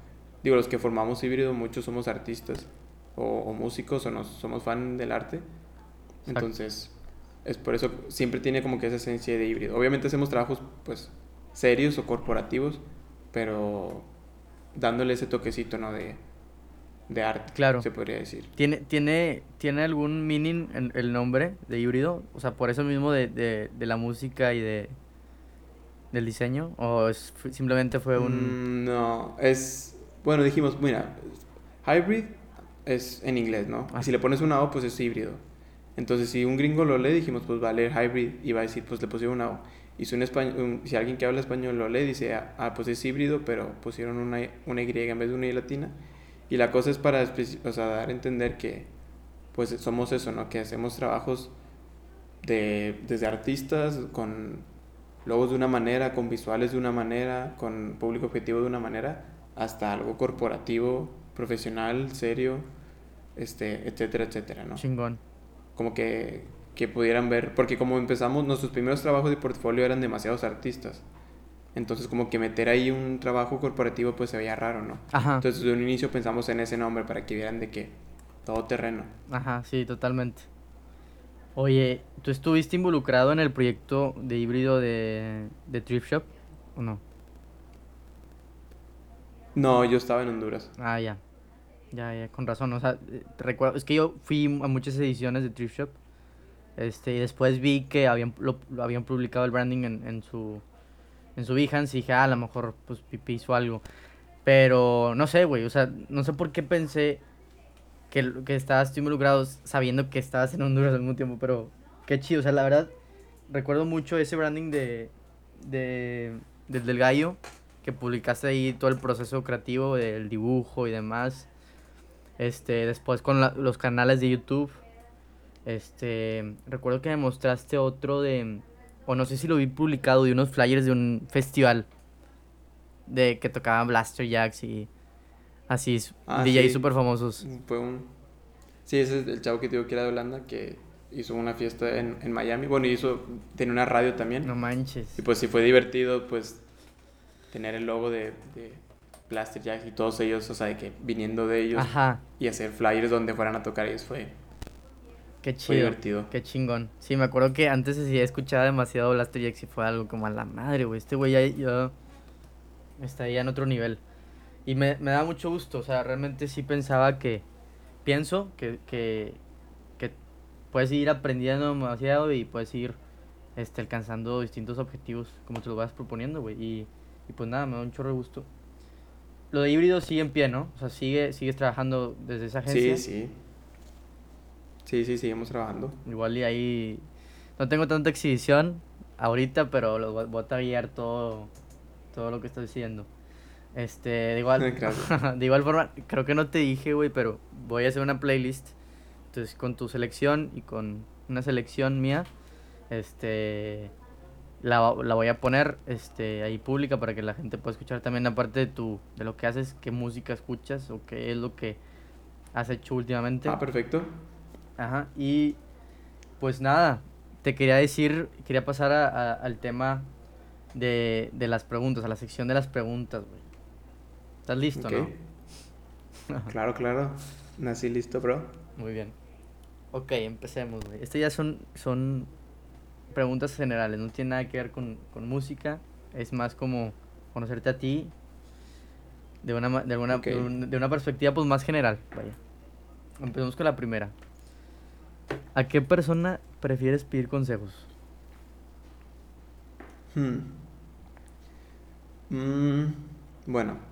Digo, los que formamos híbrido, muchos somos artistas o, músicos o nos, somos fan del arte. Entonces, es por eso siempre tiene como que esa esencia de híbrido. Obviamente hacemos trabajos, pues, serios o corporativos, pero dándole ese toquecito, ¿no? De, de arte, claro. se podría decir. ¿Tiene, tiene, ¿Tiene algún meaning en el nombre de híbrido? O sea, por eso mismo de, de, de la música y de, del diseño? ¿O es, simplemente fue un...? Mm, no, es... Bueno, dijimos, mira, hybrid es en inglés, ¿no? Ah. Si le pones una O, pues es híbrido. Entonces, si un gringo lo lee, dijimos, pues va a leer hybrid y va a decir, pues le pusieron una O. Y si, un español, si alguien que habla español lo lee, dice, ah, ah, pues es híbrido, pero pusieron una, una Y en vez de una Y latina. Y la cosa es para o sea, dar a entender que, pues somos eso, ¿no? Que hacemos trabajos de, desde artistas con logos de una manera, con visuales de una manera, con público objetivo de una manera, hasta algo corporativo, profesional, serio, este, etcétera, etcétera, ¿no? Chingón. Como que, que pudieran ver, porque como empezamos, nuestros primeros trabajos de portfolio eran demasiados artistas. Entonces como que meter ahí un trabajo corporativo pues se veía raro, ¿no? Ajá. Entonces de un inicio pensamos en ese nombre para que vieran de que todo terreno. Ajá, sí, totalmente. Oye, ¿tú estuviste involucrado en el proyecto de híbrido de, de Thrift Shop o no? No, yo estaba en Honduras. Ah, ya. Ya, ya, con razón. O sea, recuerdo, es que yo fui a muchas ediciones de Thrift Shop. Este, y después vi que habían, lo, habían publicado el branding en, en su en su Behance y dije, ah, a lo mejor pues Pipi hizo algo. Pero no sé, güey, o sea, no sé por qué pensé que, que estabas involucrado sabiendo que estabas en Honduras al mismo tiempo, pero qué chido, o sea, la verdad, recuerdo mucho ese branding de, de, del gallo, que publicaste ahí todo el proceso creativo del dibujo y demás. Este, después con los canales de YouTube. Este, recuerdo que me mostraste otro de, o no sé si lo vi publicado, de unos flyers de un festival de que tocaban Blaster Jacks y Así es, ah, DJ súper famosos. Fue un... Sí, ese es el chavo que te digo que era de Holanda, que hizo una fiesta en, en Miami. Bueno, hizo, tenía una radio también. No manches. Y pues sí fue divertido, pues, tener el logo de, de Plastic Jacks y todos ellos, o sea, de que viniendo de ellos Ajá, y hacer flyers donde fueran a tocar ellos fue, qué fue chido. divertido. Qué chingón. Sí, me acuerdo que antes sí escuchaba demasiado Blaster Jack y fue algo como a la madre, güey. Este güey ya, ya está ya en otro nivel. Y me, me da mucho gusto, o sea, realmente sí pensaba que, pienso que, que, que puedes ir aprendiendo demasiado y puedes ir este, alcanzando distintos objetivos como te lo vas proponiendo, güey. Y, y pues nada, me da un chorro de gusto. Lo de híbrido sigue en pie, ¿no? O sea, sigue, sigues trabajando desde esa agencia. Sí, sí. Sí, sí, seguimos trabajando. Igual y ahí no tengo tanta exhibición ahorita, pero lo voy a guiar todo, todo lo que estoy diciendo. Este, de igual, *laughs* *laughs* de igual forma, creo que no te dije, güey, pero voy a hacer una playlist. Entonces, con tu selección y con una selección mía, este, la, la voy a poner, este, ahí pública para que la gente pueda escuchar también, aparte de tu, de lo que haces, qué música escuchas o qué es lo que has hecho últimamente. Ah, perfecto. Ajá, y pues nada, te quería decir, quería pasar a- a- al tema de, de las preguntas, a la sección de las preguntas, güey. ¿Estás listo, Ok. no? *laughs* Claro, claro. Nací listo, bro. Muy bien. Ok, empecemos, güey. Estas ya son, son preguntas generales, no tiene nada que ver con, con música, es más como conocerte a ti de una, de alguna, de una perspectiva pues más general, vaya. Empecemos con la primera. ¿A qué persona prefieres pedir consejos? Hmm. Mm, bueno,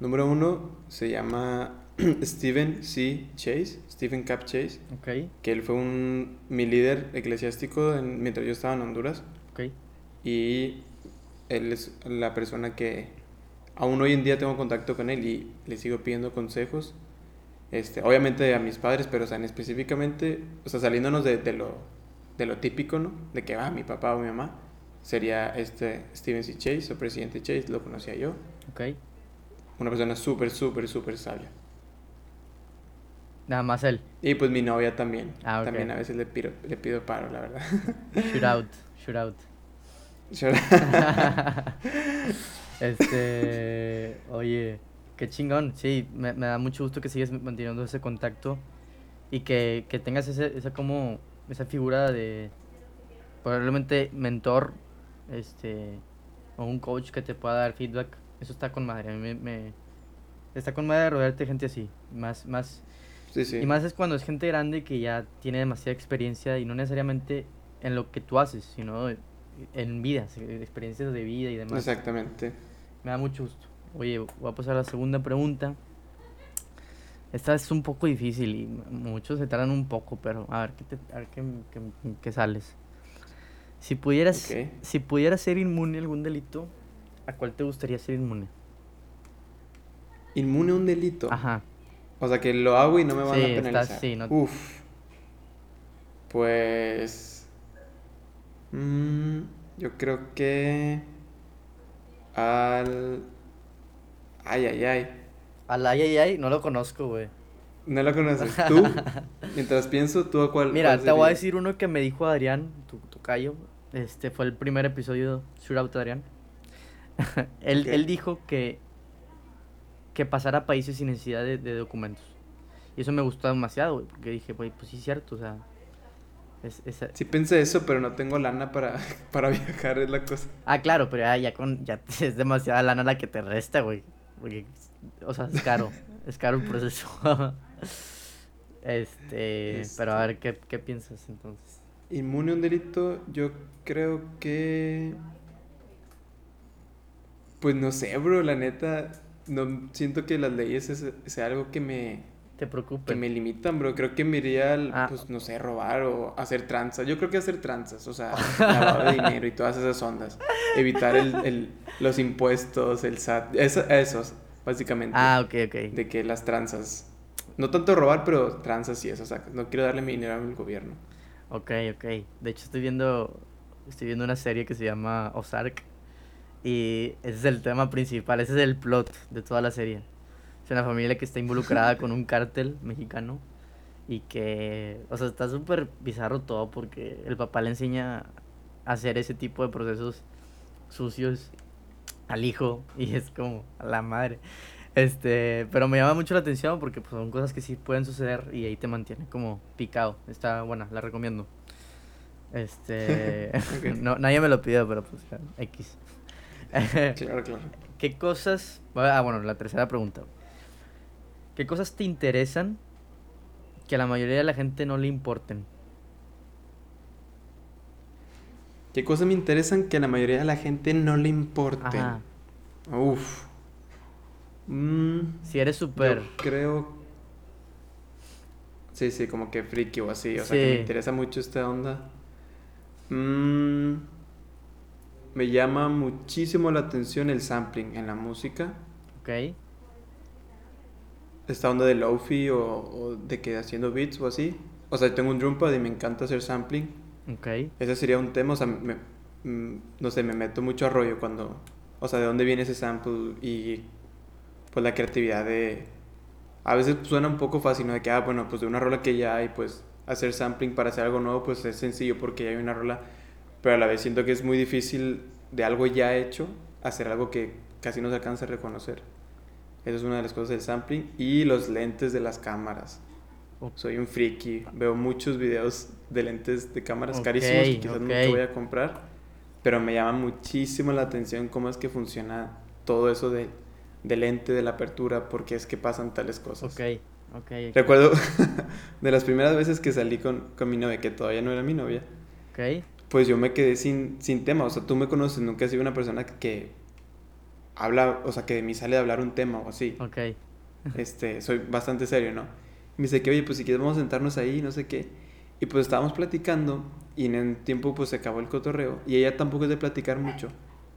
número uno se llama *clears throat* Stephen C. Chase, Stephen Cap Chase, Ok, que él fue un, mi líder eclesiástico en- mientras yo estaba en Honduras ok, y él es la persona que aún hoy en día tengo contacto con él y le sigo pidiendo consejos. Este, obviamente a mis padres, pero o sea, en específicamente, o sea, saliéndonos de, de lo, de lo típico, ¿no? De que va mi papá o mi mamá, sería este Steven C. Chase o presidente Chase, lo conocía yo. ok. Una persona súper, súper, súper sabia. Nada más él. Y pues mi novia también. Ah, ok. También a veces le pido, le pido paro, la verdad. Shoot out, shoot out. *laughs* Este, oye, qué chingón, sí, me, me da mucho gusto que sigas manteniendo ese contacto y que, que tengas ese, esa como, esa figura de probablemente mentor, este, o un coach que te pueda dar feedback, eso está con madre, a mí me, me- está con madre rodearte de gente así, más, más, sí, sí. y más es cuando es gente grande que ya tiene demasiada experiencia y no necesariamente en lo que tú haces, sino en vidas, experiencias de vida y demás. Exactamente. Me da mucho gusto. Oye, voy a pasar a la segunda pregunta. Esta es un poco difícil y muchos se tardan un poco, pero a ver qué, te- a ver qué, qué- qué sales. Si pudieras, si pudieras ser inmune a algún delito, ¿a cuál te gustaría ser inmune? Inmune a un delito. Ajá. O sea, que lo hago y no me van Sí, a penalizar. sí, no- Uf. Pues. mm, yo creo que. Al. Ay, ay, ay. Al ay, ay, ay, no lo conozco, güey. ¿No lo conoces? *laughs* ¿Tú? Mientras pienso, ¿tú a cuál? Mira, cuál te voy a decir uno que me dijo Adrián, tu, tu callo. Este fue el primer episodio, Shootout Adrián. *laughs* él, él dijo que, que pasara a países sin necesidad de, de documentos. Y eso me gustó demasiado, güey, porque dije, güey, pues sí es cierto, o sea. Es, es- Sí pensé eso, pero no tengo lana para, *laughs* para viajar, es la cosa. Ah, claro, pero ya, ya con ya *laughs* es demasiada lana la que te resta, güey. Porque, o sea, es caro, es caro el proceso. este, pero a ver, ¿qué, qué piensas entonces? Inmune a un delito, yo creo que. Pues no sé, bro, la neta. No siento que las leyes es, sea algo que me, Te que preocupes. me limitan, bro. Creo que me iría al, Ah. pues no sé, robar o hacer tranzas. Yo creo que hacer tranzas, o sea, *laughs* lavado de dinero y todas esas ondas. Evitar el, el- los impuestos, el SAT, eso- esos, básicamente. Ah, ok, ok. De que las tranzas. No tanto robar, pero tranzas y eso. O sea, no quiero darle mi dinero al gobierno. Ok, ok. De hecho estoy viendo estoy viendo una serie que se llama Ozark y ese es el tema principal, ese es el plot de toda la serie. Es una familia que está involucrada con un cártel mexicano Y que, o sea, está súper bizarro todo porque el papá le enseña a hacer ese tipo de procesos sucios al hijo y es como a la madre. Este, pero me llama mucho la atención porque pues, son cosas que sí pueden suceder y ahí te mantiene como picado. Está buena, la recomiendo. Este, *laughs* no, nadie me lo pidió, pero pues X. *laughs* claro, claro. ¿Qué cosas, ah, bueno, la tercera pregunta. ¿Qué cosas te interesan que a la mayoría de la gente no le importen? ¿Qué cosas me interesan que a la mayoría de la gente no le importen? Ajá. Uf. Mm, si eres súper... Creo... Sí, sí, como que friki o así. O sea, que me interesa mucho esta onda. Mm, me llama muchísimo la atención el sampling en la música. Ok. Esta onda de lofi o, o de que haciendo beats o así. O sea, tengo un drumpad y me encanta hacer sampling. Ok. Ese sería un tema, o sea, me, mm, no sé, me meto mucho a rollo cuando, o sea, de dónde viene ese sample y pues la creatividad de... A veces suena un poco fácil, ¿no? De que, ah, bueno, pues de una rola que ya hay, pues hacer sampling para hacer algo nuevo, pues es sencillo porque ya hay una rola, pero a la vez siento que es muy difícil de algo ya hecho hacer algo que casi no se alcanza a reconocer. Esa es una de las cosas del sampling. Y los lentes de las cámaras. Soy un friki. Veo muchos videos de lentes de cámaras carísimos que quizás no te voy a comprar. Pero me llama muchísimo la atención cómo es que funciona todo eso de, de lente, de la apertura, porque es que pasan tales cosas. Ok, ok. Recuerdo *laughs* de las primeras veces que salí con, con mi novia, que todavía no era mi novia. Ok. Pues yo me quedé sin, sin tema. O sea, tú me conoces, nunca he sido una persona que habla, o sea, que de mí sale de hablar un tema o así. Ok. Este, soy bastante serio, ¿no? me dice que, oye, pues si quieres vamos a sentarnos ahí, no sé qué. Y pues estábamos platicando y en el tiempo pues se acabó el cotorreo y ella tampoco es de platicar mucho.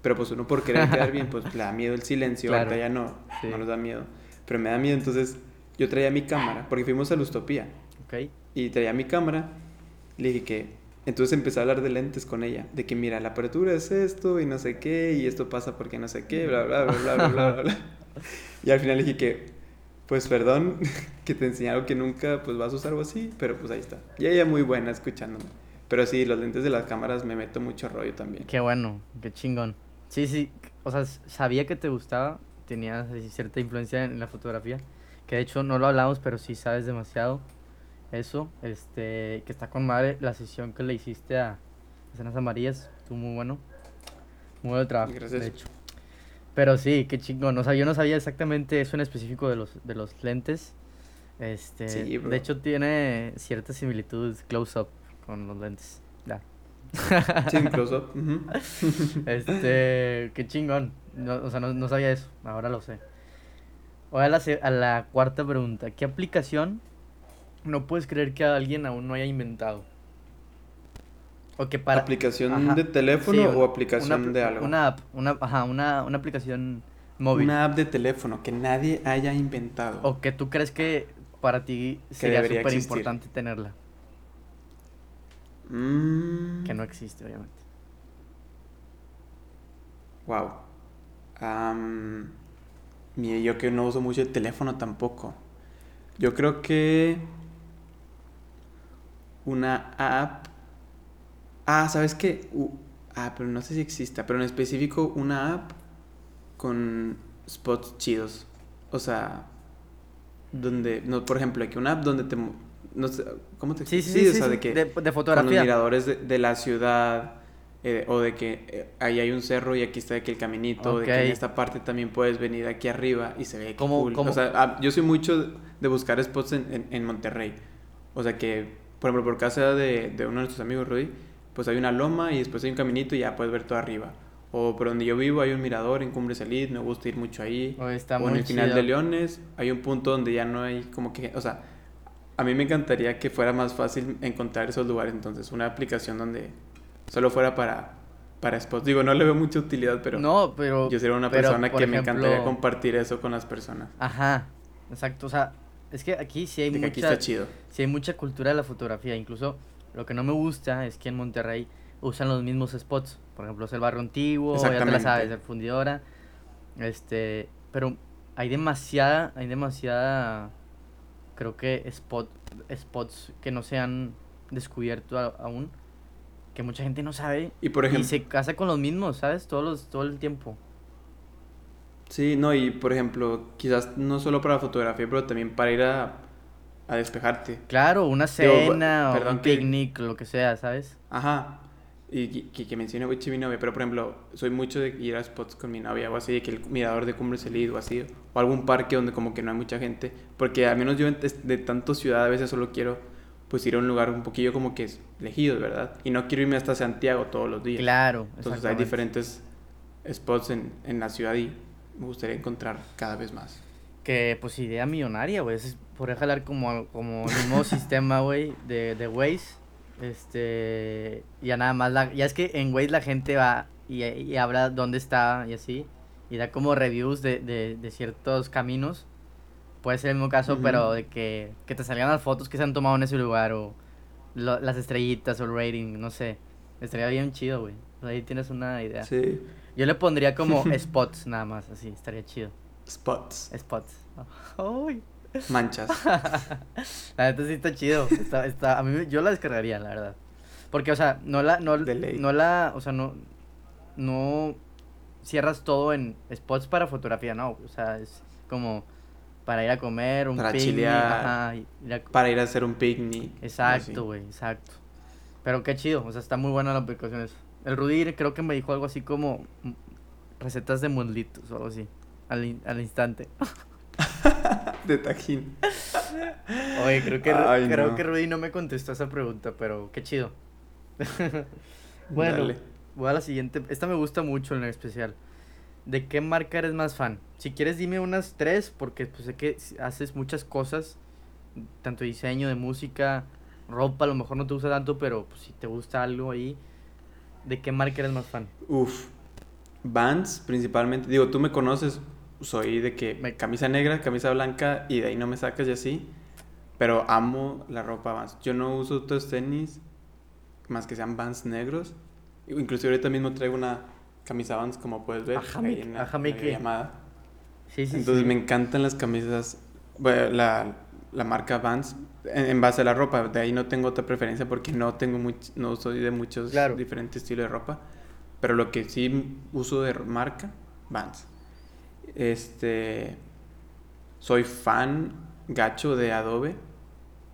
Pero pues uno por querer quedar bien, pues le da miedo el silencio, claro. ahorita ya no, no nos da miedo. Pero me da miedo, entonces yo traía mi cámara, porque fuimos a la Utopía. Ok. Y traía mi cámara, le dije que... Entonces empecé a hablar de lentes con ella, de que mira, la apertura es esto y no sé qué, y esto pasa porque no sé qué, bla, bla, bla, bla, bla, bla, bla. *laughs* Y al final dije que, pues perdón *laughs* que te enseñé algo que nunca pues vas a usar o así, pero pues ahí está. Y ella muy buena escuchándome. Pero sí, los lentes de las cámaras me meto mucho rollo también. Qué bueno, qué chingón. Sí, sí, o sea, sabía que te gustaba, tenías cierta influencia en la fotografía, que de hecho no lo hablamos, pero sí sabes demasiado eso, este, que está con madre la sesión que le hiciste a Escenas Amarillas, estuvo muy bueno, muy buen trabajo, Gracias. de hecho. Pero sí, qué chingón, o sea, yo no sabía exactamente eso en específico de los, de los lentes, este, de hecho tiene cierta similitud close-up con los lentes, ya. Sí, close-up. *laughs* este, qué chingón. o sea, no, sabía eso. Ahora lo sé. Voy a la, a la cuarta pregunta. ¿Qué aplicación no puedes creer que alguien aún no haya inventado? O que para... ¿Aplicación de teléfono o aplicación de algo? Una app. Una, ajá, una, una aplicación móvil. Una app de teléfono que nadie haya inventado. O que tú crees que para ti sería súper importante tenerla. Mm. Que no existe, obviamente. Wow. yo que no uso mucho el teléfono tampoco. Yo creo que una app. Ah, ¿sabes qué? ah, pero no sé si exista, pero en específico una app con spots chidos. O sea, donde, no, por ejemplo, aquí una app donde te no sé, ¿cómo te Sí, sí, sí, o sea, de que de, fotografía. Con los miradores de, la ciudad eh, o de que eh, ahí hay un cerro y aquí está aquí el caminito, de que en esta parte también puedes venir aquí arriba y se ve como cool. O sea, ah, yo soy mucho de buscar spots en, en, Monterrey. O sea que, por ejemplo, por casa de, de uno de nuestros amigos, Rudy, pues hay una loma y después hay un caminito y ya puedes ver todo arriba. O por donde yo vivo hay un mirador en Cumbre Salid, me gusta ir mucho ahí. O, está o en el final de Leones hay un punto donde ya no hay como que, o sea, a mí me encantaría que fuera más fácil encontrar esos lugares, entonces una aplicación donde solo fuera para para spots. Digo, no le veo mucha utilidad, pero No, pero yo sería una persona que me encantaría compartir eso con las personas. Ajá. Exacto, o sea, es que aquí sí hay mucha aquí está chido. Sí hay mucha cultura de la fotografía, incluso lo que no me gusta es que en Monterrey usan los mismos spots. Por ejemplo, es el barrio antiguo, ya te la sabes, el fundidora. Este, pero hay demasiada, hay demasiada creo que spot spots que no se han descubierto a- aún, que mucha gente no sabe Y por y ejemplo, se casa con los mismos, ¿sabes? Todos los, todo el tiempo. Sí, no, y por ejemplo, quizás no solo para fotografía, pero también para ir a, a despejarte. Claro, una Digo, cena o perdón un que- picnic, lo que sea, ¿sabes? Ajá. Y que, que, mencione mucho mi novia, pero por ejemplo, soy mucho de ir a spots con mi novia o así, de que el mirador de Cumbre Celid o así, o algún parque donde como que no hay mucha gente, porque al menos yo de tanto ciudad a veces solo quiero pues ir a un lugar un poquillo como que elegido, ¿verdad? Y no quiero irme hasta Santiago todos los días. Claro. Entonces hay diferentes spots en, en la ciudad y me gustaría encontrar cada vez más. Que pues idea millonaria, güey. Podría jalar como, como el mismo *laughs* sistema, güey, de, de Waze. Este. Ya nada más. La, ya es que en Waze la gente va y, y habla dónde está y así. Y da como reviews de, de, de ciertos caminos. Puede ser el mismo caso, pero de que, que te salgan las fotos que se han tomado en ese lugar o lo- las estrellitas o el rating, no sé. Estaría bien chido, güey. Ahí tienes una idea. Sí. Yo le pondría como *laughs* spots nada más, así. Estaría chido. Spots. Spots. Ay. Manchas. *laughs* La neta sí está chido. Está, está, a mí yo la descargaría, la verdad. Porque, o sea, no la, no, no la, o sea, no, no cierras todo en spots para fotografía, no. O sea, es como para ir a comer, un Para picnic, chilear. ajá, ir a- Para ir a hacer un picnic. Exacto, güey, exacto. Pero qué chido, o sea, está muy buena la aplicación eso. El Rudy creo que me dijo algo así como mm, recetas de muslitos o algo así, al, in- al instante. *laughs* De tajín. Oye, creo que, Ay, creo no. que Rudy no me contestó esa pregunta, pero qué chido. *laughs* bueno, Dale. voy a la siguiente. Esta me gusta mucho en especial. ¿De qué marca eres más fan? Si quieres dime unas tres, porque pues sé que haces muchas cosas, tanto diseño, de música, ropa, a lo mejor no te gusta tanto, pero pues, si te gusta algo ahí, ¿de qué marca eres más fan? Uf. Vans, principalmente. Digo, tú me conoces. Soy de que camisa negra, camisa blanca y de ahí no me sacas y así. Pero amo la ropa Vans. Yo no uso otros tenis más que sean Vans negros. Inclusive ahorita mismo traigo una camisa Vans, como puedes ver. Ajá, ahí en la, ajá, llamada. Sí, sí, Entonces sí. me encantan las camisas, bueno, la, la marca Vans en, base a la ropa. De ahí no tengo otra preferencia porque no tengo much- no soy de muchos Claro. diferentes estilos de ropa. Pero lo que sí uso de marca, Vans. Este, soy fan gacho de Adobe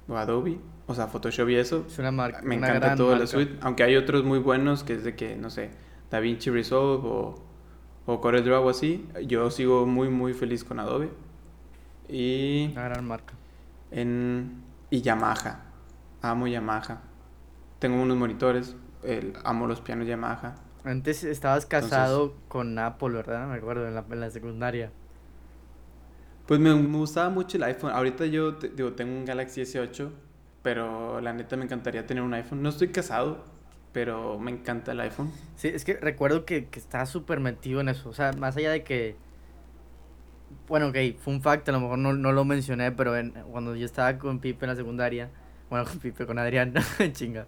o Adobe, o sea, Photoshop y eso. Es una marca. Me una encanta todo la suite, aunque hay otros muy buenos que es de que, no sé, DaVinci Resolve o, o CorelDRAW o así. Yo sigo muy, muy feliz con Adobe. Y, Una gran marca. en, y Yamaha. Amo Yamaha. Tengo unos monitores. el- amo los pianos Yamaha. Antes estabas casado con Apple, ¿verdad? Me acuerdo, en la, en la secundaria. Pues me, me gustaba mucho el iPhone. Ahorita yo te- digo, tengo un Galaxy S8, pero la neta me encantaría tener un iPhone. No estoy casado, pero me encanta el iPhone. Sí, es que recuerdo que, que estaba súper metido en eso. O sea, más allá de que. Bueno, ok, fue un fact, a lo mejor no, no lo mencioné, pero en- cuando yo estaba con Pipe en la secundaria, bueno, con *laughs* Pipe, con Adrián, *laughs* chinga.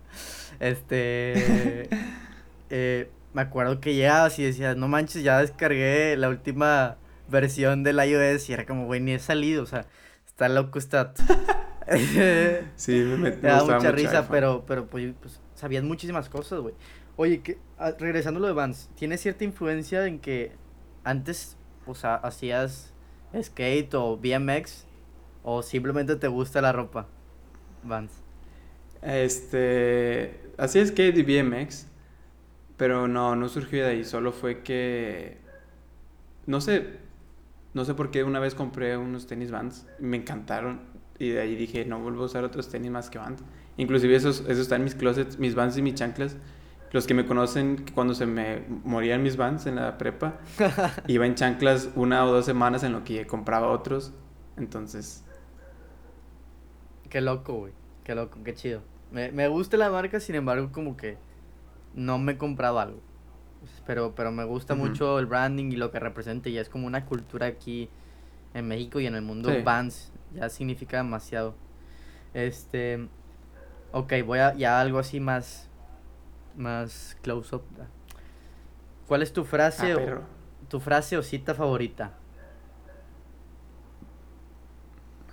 Este. *laughs* eh, me acuerdo que llegabas y decías, no manches, ya descargué la última versión del iOS y era como, güey, ni he salido, o sea, está loco, está. Sí, me, me, me Me da mucha risa, iPhone. pero, pero pues, pues, sabías muchísimas cosas, güey. Oye, que, ah, regresando a lo de Vans, ¿tiene cierta influencia en que antes, o sea, hacías skate o BMX o simplemente te gusta la ropa? Vans. Este, así es que de BMX, pero no, no surgió de ahí, solo fue que, no sé, no sé por qué una vez compré unos tenis Vans, me encantaron y de ahí dije, no vuelvo a usar otros tenis más que Vans. Inclusive esos, esos están en mis closets, mis Vans y mis chanclas. Los que me conocen, cuando se me morían mis Vans en la prepa, *laughs* iba en chanclas una o dos semanas en lo que compraba otros, entonces... Qué loco, güey. Qué loco, qué chido. Me, me gusta la marca, sin embargo, como que no me he comprado algo. Pero, pero me gusta mucho el branding y lo que representa. Y es como una cultura aquí en México y en el mundo Sí. Vans. Ya significa demasiado. Este. Ok, voy a ya algo así más. Más close up. ¿Cuál es tu frase Ah, o tu frase o cita favorita?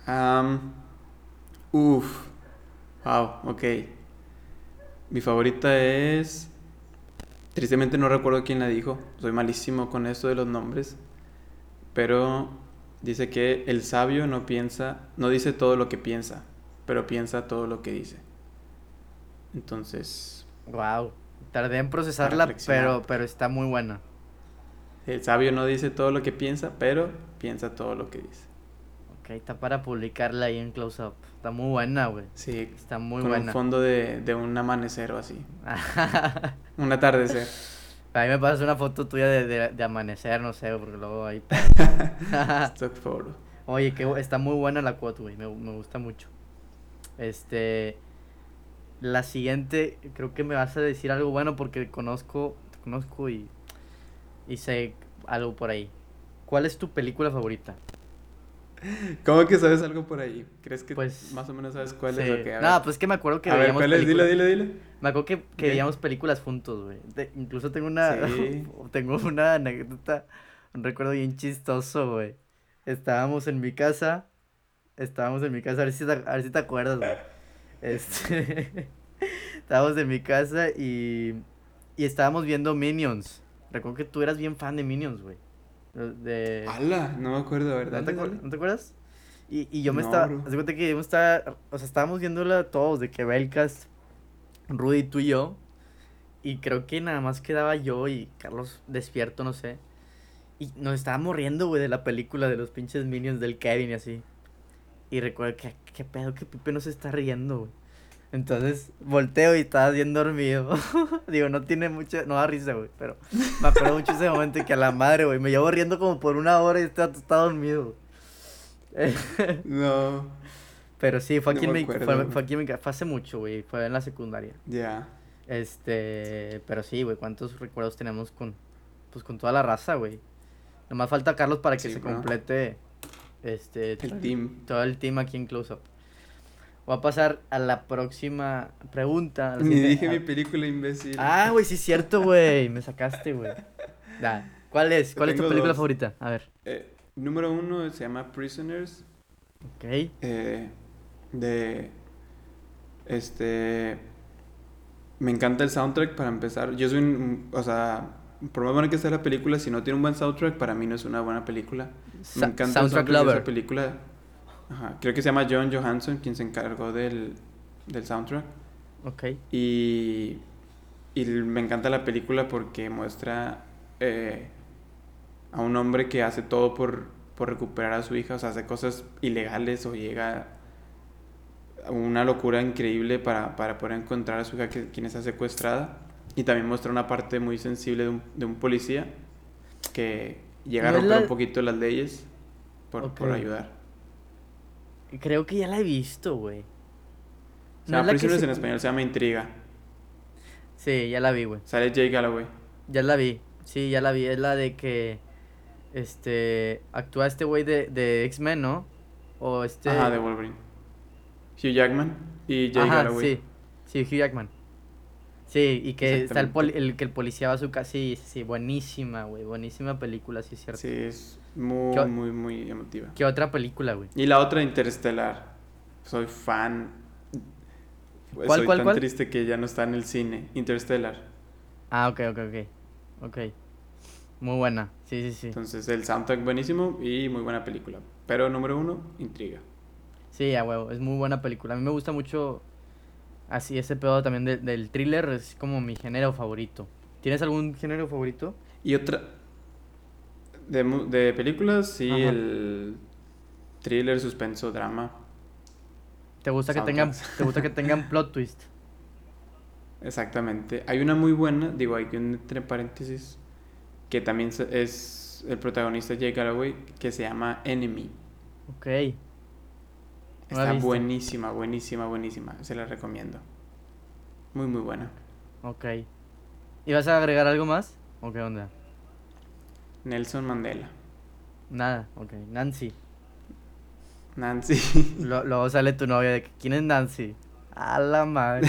Am, Uf. Wow, ok. Mi favorita es. Tristemente no recuerdo quién la dijo. Soy malísimo con esto de los nombres. Pero dice que el sabio no piensa, no dice todo lo que piensa, pero piensa todo lo que dice. Entonces. Wow. Tardé en procesarla, pero, pero está muy buena. El sabio no dice todo lo que piensa, pero piensa todo lo que dice. Ok, está para publicarla ahí en Close Up. Está muy buena, güey. Sí, está muy con buena. un fondo de, de un amanecer o así. *laughs* un atardecer. A mí me pasas una foto tuya de, de, de amanecer, no sé, porque luego ahí. *laughs* Stock photo. Oye, que está muy buena la quote, güey. Me, me gusta mucho. Este. La siguiente, creo que me vas a decir algo bueno porque conozco, te conozco y, y sé algo por ahí. ¿Cuál es tu película favorita? ¿Cómo que sabes algo por ahí? ¿Crees que Pues, más o menos sabes cuál sí. es lo que No, pues que me acuerdo que A ver, veíamos ¿cuál es? Dile, películas. dile, dile. Me acuerdo que, que veíamos películas juntos, güey. Incluso tengo una, Sí. *laughs* tengo una anécdota, un recuerdo bien chistoso, güey. Estábamos en mi casa, estábamos en mi casa, a ver si te, a ver si te acuerdas, güey. Este, *laughs* estábamos en mi casa y, y estábamos viendo Minions. Recuerdo que tú eras bien fan de Minions, güey. De... ¡Hala! No me acuerdo, ¿No ¿verdad? te, acuer- ¿no te acuerdas? Y, y yo me No, estaba. bro. Cuenta que yo me estaba. O sea, estábamos viéndola todos, de que Belcas, Rudy, tú y yo. Y creo que nada más quedaba yo y Carlos despierto, no sé. Y nos estábamos riendo, güey, de la película de los pinches minions del Kevin y así. Y recuerdo que, qué pedo que Pipe no se está riendo, güey. Entonces volteo y estaba bien dormido. *laughs* Digo, no tiene mucha, no da risa, güey, pero me acuerdo mucho ese momento que a la madre, güey, me llevo riendo como por una hora y este está dormido. *laughs* No. Pero sí, fue No aquí, en me mi, acuerdo, fue, fue aquí en mi fue hace mucho, güey, fue en la secundaria. Ya. Este, pero sí, güey, cuántos recuerdos tenemos con, pues con toda la raza, güey. Nomás falta Carlos para que Sí, se bro. complete, este, El todo team. todo el team aquí en Close Up. Voy a pasar a la próxima pregunta. Ni dije a- mi película imbécil. Ah, güey, sí es cierto, güey, me sacaste, güey. *laughs* ¿Cuál es? ¿Cuál es tu película dos. favorita? A ver. Eh, número uno se llama Prisoners. Ok. eh, de. Este. Me encanta el soundtrack para empezar. Yo soy un. O sea, por más buena que sea la película, si no tiene un buen soundtrack, para mí no es una buena película. Me encanta el soundtrack soundtrack de lover. esa película. Ajá, creo que se llama John Johansson quien se encargó del, del soundtrack. Ok. Y, y me encanta la película porque muestra eh, a un hombre que hace todo por, por recuperar a su hija, o sea, hace cosas ilegales o llega a una locura increíble para, para poder encontrar a su hija que, quien está secuestrada. Y también muestra una parte muy sensible de un, de un policía que llega a ¿No es romper la- un poquito las leyes por, por ayudar. Creo que ya la he visto, güey. O sea, es Prisoners se- en español se llama Intriga. Sí, ya la vi, güey. Sale Jake Galloway. Ya la vi. Sí, ya la vi. Es la de que. Este. Actúa este güey de, de X-Men, ¿no? O este. Ajá, de Wolverine. Hugh Jackman y Jake Ajá, Galloway. sí. Sí, Hugh Jackman. Sí, y que está el, poli- el que el policía va a su casa. Sí, sí, sí, buenísima, güey. Buenísima película, sí es cierto. Sí, es muy, ¿Qué o- muy, muy emotiva. ¿Qué otra película, güey? Y la otra, Interestelar. Soy fan. ¿Cuál, Soy cuál, tan cuál? triste que ya no está en el cine. Interstellar. Ah, ok, ok, ok. Ok. Muy buena. Sí, sí, sí. Entonces, el soundtrack buenísimo y muy buena película. Pero número uno, Intriga. Sí, a huevo, es muy buena película. A mí me gusta mucho así ese pedo también de- del thriller, es como mi género favorito. ¿Tienes algún género favorito? Y otra. De, de películas, sí, Ajá. el thriller, suspenso, drama. ¿Te gusta que tengan te gusta que *laughs* tengan plot twist? Exactamente. Hay una muy buena, digo, hay que un entre paréntesis, que también es el protagonista Jake Galloway, que se llama Enemy. Ok. No Está buenísima, buenísima, buenísima. Se la recomiendo. Muy, muy buena. Ok. ¿Y vas a agregar algo más? ¿O qué onda? Nelson Mandela. Nada, ok. Nancy. Nancy. *laughs* Lo- Luego sale tu novia de que, ¿quién es Nancy? A la madre.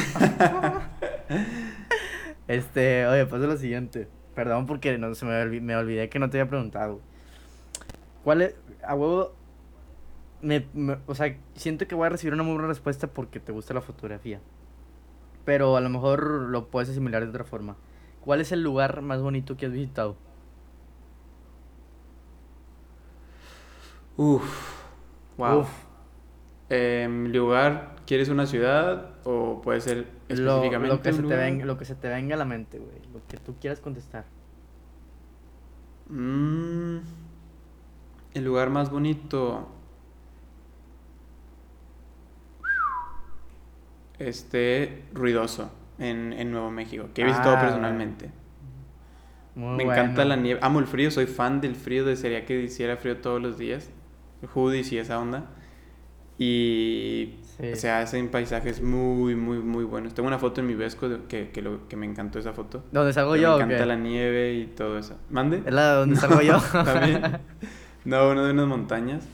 *laughs* este, oye, pasa lo siguiente. Perdón porque no, se me, me olvidé que no te había preguntado. ¿Cuál es, a huevo, me, me- o sea, siento que voy a recibir una muy buena respuesta porque te gusta la fotografía. Pero a lo mejor lo puedes asimilar de otra forma. ¿Cuál es el lugar más bonito que has visitado? Uf. Wow. Uf, Em, lugar, ¿quieres una ciudad o puede ser lo, específicamente lo que un se te lugar? venga, lo que se te venga a la mente, güey. Lo que tú quieras contestar. Mm, el lugar más bonito. Este, ruidoso, en, en Nuevo México, que he visitado Ah, personalmente. Muy Me encanta la nieve. Amo el frío, soy fan del frío. Desearía que hiciera frío todos los días. Hoodies y esa onda. Y Sí. se hacen paisajes muy, muy, muy buenos. Tengo una foto en mi Vesco de- que, que, lo- que me encantó esa foto. ¿Dónde salgo Pero yo? me o encanta la nieve y todo eso. ¿Mande? Es la de donde salgo yo. *laughs* También. *laughs* No, uno de unas montañas.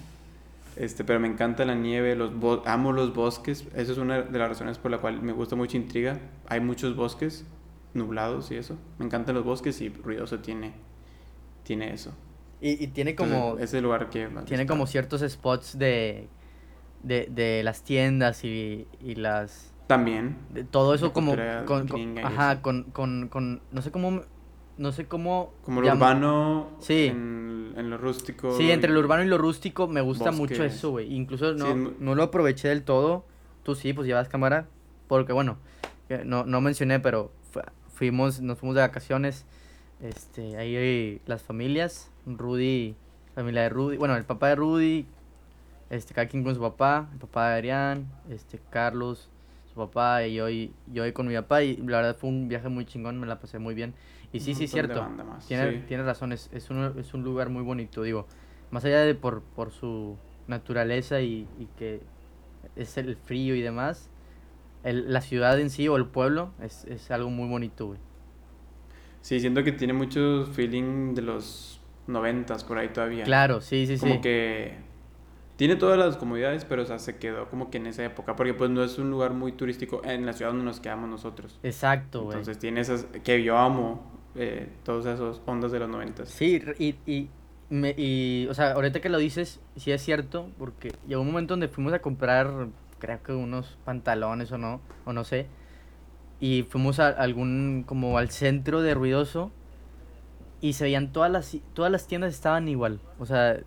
Este, pero me encanta la nieve, los amo los bosques. Esa es una de las razones por la cual me gusta mucho Intriga. Hay muchos bosques nublados y eso. Me encantan los bosques y Ruidoso tiene, tiene eso. Y, y tiene como, ese es el lugar que más tiene está. como ciertos spots de, de, de las tiendas y, y las... También. de todo eso como con, ajá con, con, con no sé cómo no sé cómo Como lo urbano Sí. en, en lo rústico. sí entre lo urbano y lo rústico me gusta mucho eso güey incluso no, Sí, no lo aproveché del todo tú sí pues llevas cámara porque bueno que no, no mencioné pero fu- fuimos nos fuimos de vacaciones este ahí hay las familias Rudy familia de Rudy bueno el papá de Rudy este cada quien con su papá el papá de Adrián este Carlos su papá y yo y yo y con mi papá y la verdad fue un viaje muy chingón me la pasé muy bien y sí sí cierto tiene, sí. tiene razón, es, es, un, es un lugar muy bonito, digo, más allá de por, por su naturaleza y, y que es el frío y demás, el- la ciudad en sí o el pueblo es, es algo muy bonito, güey. Sí, siento que tiene mucho feeling de los noventas por ahí todavía. Claro, sí, sí, como sí. que tiene todas las comodidades, pero o sea, se quedó como que en esa época, porque pues no es un lugar muy turístico en la ciudad donde nos quedamos nosotros. Exacto, güey. Entonces tiene esas que yo amo, eh, todas esas ondas de los noventas. Sí, y, y, me, y, o sea, ahorita que lo dices, sí es cierto, porque llegó un momento donde fuimos a comprar, creo que unos pantalones o no, o no sé, y fuimos a algún, como al centro de Ruidoso, y se veían todas las, todas las tiendas estaban igual, o sea,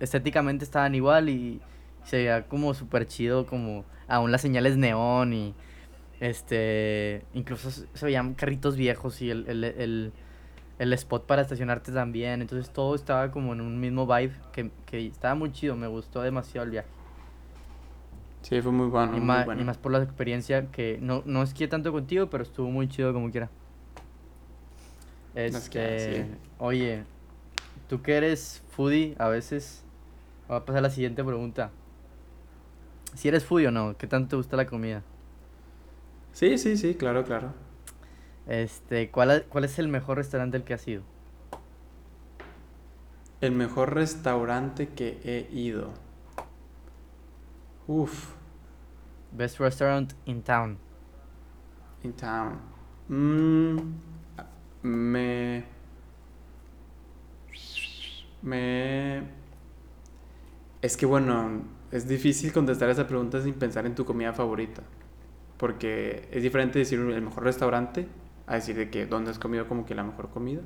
estéticamente estaban igual y se veía como súper chido, como aún las señales neón y, este, incluso se veían carritos viejos y el, el, el, el spot para estacionarte también. Entonces todo estaba como en un mismo vibe que, que estaba muy chido. Me gustó demasiado el viaje. Sí, fue muy bueno. y, muy más, bueno. y más por la experiencia que no, no esquié tanto contigo, pero estuvo muy chido como quiera. Este, sí. oye, tú que eres foodie a veces, voy a pasar a la siguiente pregunta. Si eres foodie o no, ¿qué tanto te gusta la comida? Sí, sí, sí, claro, claro. Este, ¿cuál, ha- ¿cuál es el mejor restaurante al que has ido? El mejor restaurante que he ido. Uf, Best restaurant in town. in town. Mm, me. Me. Es que bueno, es difícil contestar esa pregunta sin pensar en tu comida favorita. Porque es diferente decir el mejor restaurante a decir de que dónde has comido como que la mejor comida.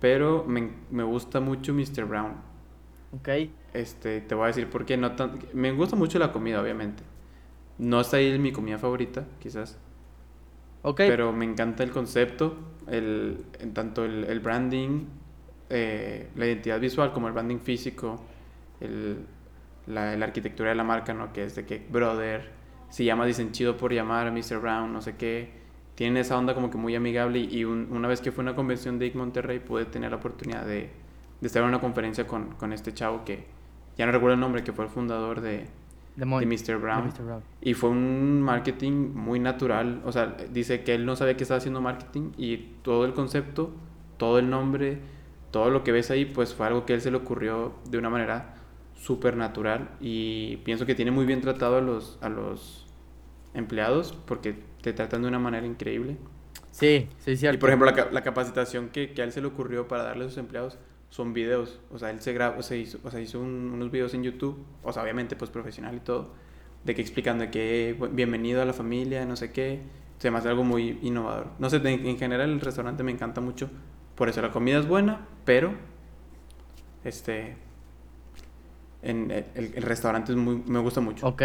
Pero me, me gusta mucho Mr. Brown. ¿Ok? Este, te voy a decir por qué. No tan- me gusta mucho la comida, obviamente. No está ahí mi comida favorita, quizás. Ok. Pero me encanta el concepto, el, en tanto el, el branding, eh, la identidad visual como el branding físico, el, la, la arquitectura de la marca, ¿no? Que es de que, brother, se llama, dicen chido por llamar a Mr. Brown, no sé qué. Tienen esa onda como que muy amigable y un- una vez que fue a una convención de IC Monterrey pude tener la oportunidad de, de estar en una conferencia con, con este chavo que, ya no recuerdo el nombre, que fue el fundador de, de, Mr. Brown. de Mr. Brown. Y fue un marketing muy natural. O sea, dice que él no sabía que estaba haciendo marketing y todo el concepto, todo el nombre, todo lo que ves ahí, pues fue algo que él se le ocurrió de una manera súper natural. Y pienso que tiene muy bien tratado a los, a los empleados porque te tratan de una manera increíble. Sí, sí, cierto. Y por ejemplo, la, la capacitación que, que a él se le ocurrió para darle a sus empleados son videos. O sea, él se graba, o sea, hizo, o sea, hizo un- unos videos en YouTube, o sea, obviamente pues profesional y todo, de que explicando de que bienvenido a la familia, no sé qué. Se me hace algo muy innovador. No sé, en, en general el restaurante me encanta mucho. Por eso la comida es buena, pero este en el, el- el restaurante es muy, me gusta mucho. Ok,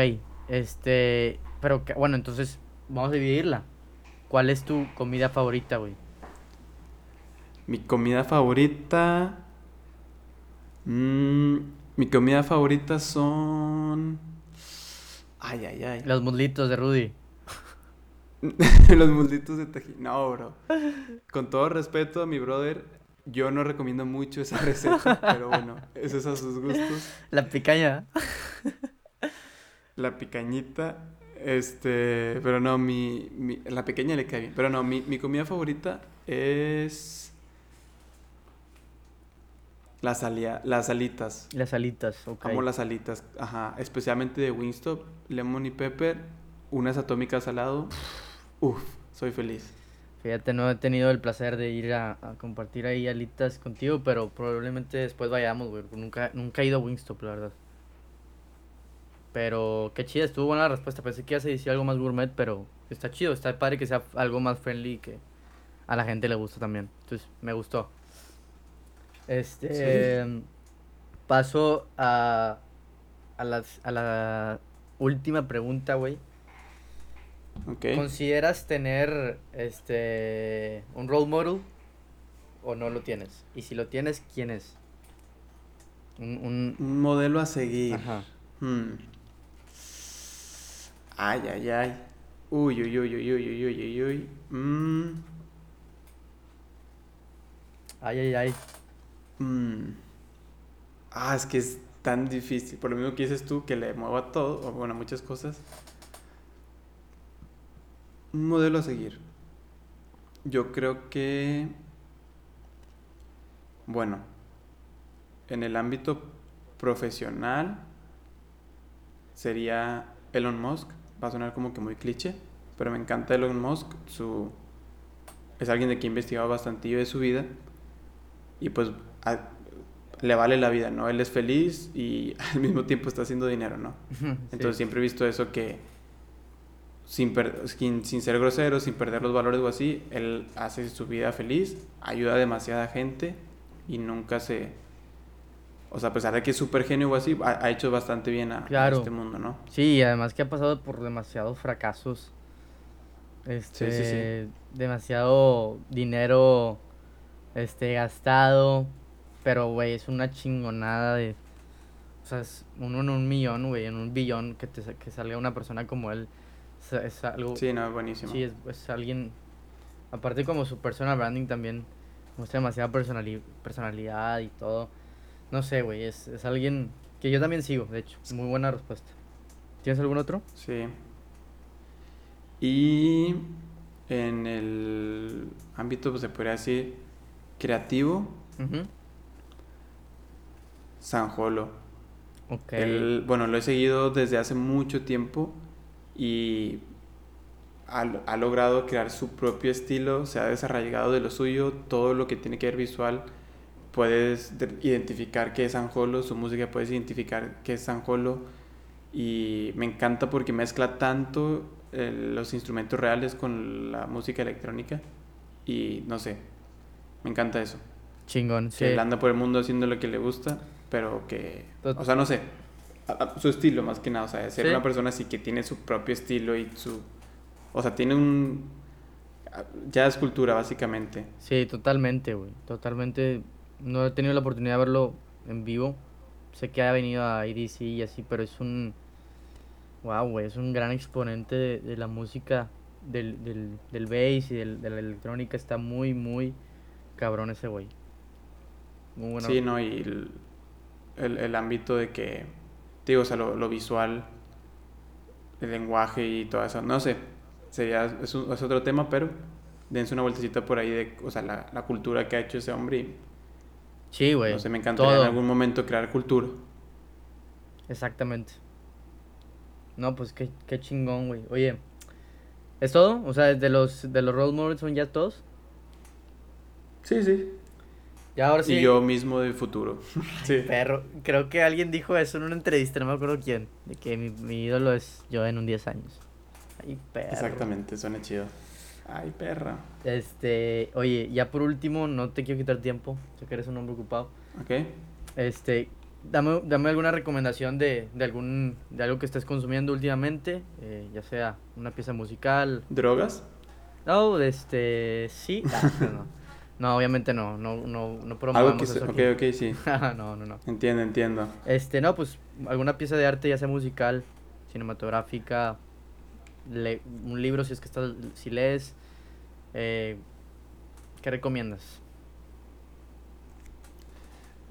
este, pero bueno, entonces vamos a dividirla. ¿Cuál es tu comida favorita, güey? Mi comida favorita. mm, mi comida favorita son. Ay, ay, ay. Los muslitos de Rudy. *laughs* Los muslitos de tajín. No, bro. Con todo respeto a mi brother, yo no recomiendo mucho esa *laughs* receta, pero bueno, eso es a sus gustos. La picaña. La picañita, este, pero no, mi, mi- la pequeña le cae bien. Pero no, mi, mi comida favorita es las, alia- las alitas. Las alitas, ok. Amo las alitas, ajá, especialmente de Wingstop, lemon y pepper, unas atómicas al lado. Uf, soy feliz. Fíjate, no he tenido el placer de ir a, a compartir ahí alitas contigo, pero probablemente después vayamos, güey. Nunca, nunca he ido a Wingstop, la verdad. Pero qué chida, estuvo buena la respuesta. Pensé que ibas a decir algo más gourmet, pero está chido, está padre que sea algo más friendly que a la gente le gusta también. Entonces, me gustó. Este. Paso a, a, las, a la última pregunta, güey. ¿Ok? ¿Consideras tener este un role model o no lo tienes? Y si lo tienes, ¿quién es? Un, un- Un modelo a seguir. ajá. Hmm. Ay, ay, ay. Uy, uy, uy, uy, uy, uy, uy, uy, uy. Mm, Ay, ay, ay. mm. Ah, es que es tan difícil. Por lo mismo que dices tú, que le mueva todo, o bueno, muchas cosas. Un modelo a seguir. Yo creo que. Bueno, en el ámbito profesional sería Elon Musk. Va a sonar como que muy cliché, pero me encanta Elon Musk. Su, es alguien de quien he investigado bastante de su vida y pues a- le vale la vida, ¿no? Él es feliz y *laughs* al mismo tiempo está haciendo dinero, ¿no? Entonces Sí. siempre he visto eso que sin, per- sin, sin ser grosero, sin perder los valores o así, él hace su vida feliz, ayuda a demasiada gente y nunca se... O sea, a pesar de que es súper genio o así, ha, ha hecho bastante bien a, este mundo, ¿no? Sí, y además que ha pasado por demasiados fracasos. Este, Sí, sí, sí. demasiado dinero este gastado, pero güey, es una chingonada de o sea, es uno en un millón, güey, en un billón que te que salga una persona como él. Es, es algo Sí, no, es buenísimo. Sí, es, es alguien. Aparte, como su personal branding también muestra demasiada personali- personalidad y todo. No sé, güey. Es, es alguien que yo también sigo, de hecho. Muy buena respuesta. ¿Tienes algún otro? Sí. Y en el ámbito, pues se podría decir, creativo, Ujú. Sanjolo. Ok. Él, bueno, lo he seguido desde hace mucho tiempo y ha, ha logrado crear su propio estilo, se ha desarraigado de lo suyo, todo lo que tiene que ver visual, puedes de- identificar qué es Sanjolo, su música puedes identificar qué es Sanjolo y me encanta porque mezcla tanto eh, los instrumentos reales con la música electrónica y no sé, me encanta eso Chingón, sí. que él anda por el mundo haciendo lo que le gusta, pero que, Tot- o sea, no sé, su estilo más que nada, o sea, ser Sí. una persona así que tiene su propio estilo y su, o sea, tiene un, ya es cultura básicamente. Sí, totalmente, güey. Totalmente. No he tenido la oportunidad de verlo en vivo. Sé que ha venido a IDC y así, pero es un. Wow, güey. Es un gran exponente de, de la música, del, del, del bass y del- de la electrónica. Está muy, muy cabrón ese güey. Muy bueno. Sí, no, y el, el, el ámbito de que, digo, o sea, lo, lo visual, el lenguaje y todo eso, no sé, sería, es, un- es otro tema, pero dense una vueltecita por ahí de, o sea, la, la cultura que ha hecho ese hombre y, Sí, güey. no sé, me encantaría todo. en algún momento crear cultura. Exactamente. No, pues qué, qué chingón, güey. Oye, ¿es todo? O sea, de los, de los role models son ya todos. Sí, sí. Ya ahora sí. Y yo mismo del futuro. *laughs* *laughs* sí. Perro, creo que alguien dijo eso en una entrevista, no me acuerdo quién, de que mi, mi ídolo es yo en un 10 años. Ay, perro. Exactamente, suena chido. Ay, perra. Este, oye, ya por último, no te quiero quitar tiempo, sé que eres un hombre ocupado. Ok. Este, dame, dame alguna recomendación de, de algún, de algo que estés consumiendo últimamente, eh, ya sea una pieza musical. ¿Drogas? No, este, sí. Ah, no, no. *laughs* No, obviamente no, no, no, no Algo promovemos que... eso Ok, aquí. ok, sí. *laughs* no, no, no. Entiendo, entiendo. Este, no, pues alguna pieza de arte, ya sea musical, cinematográfica, le- un libro si es que estás, si lees, eh, ¿qué recomiendas?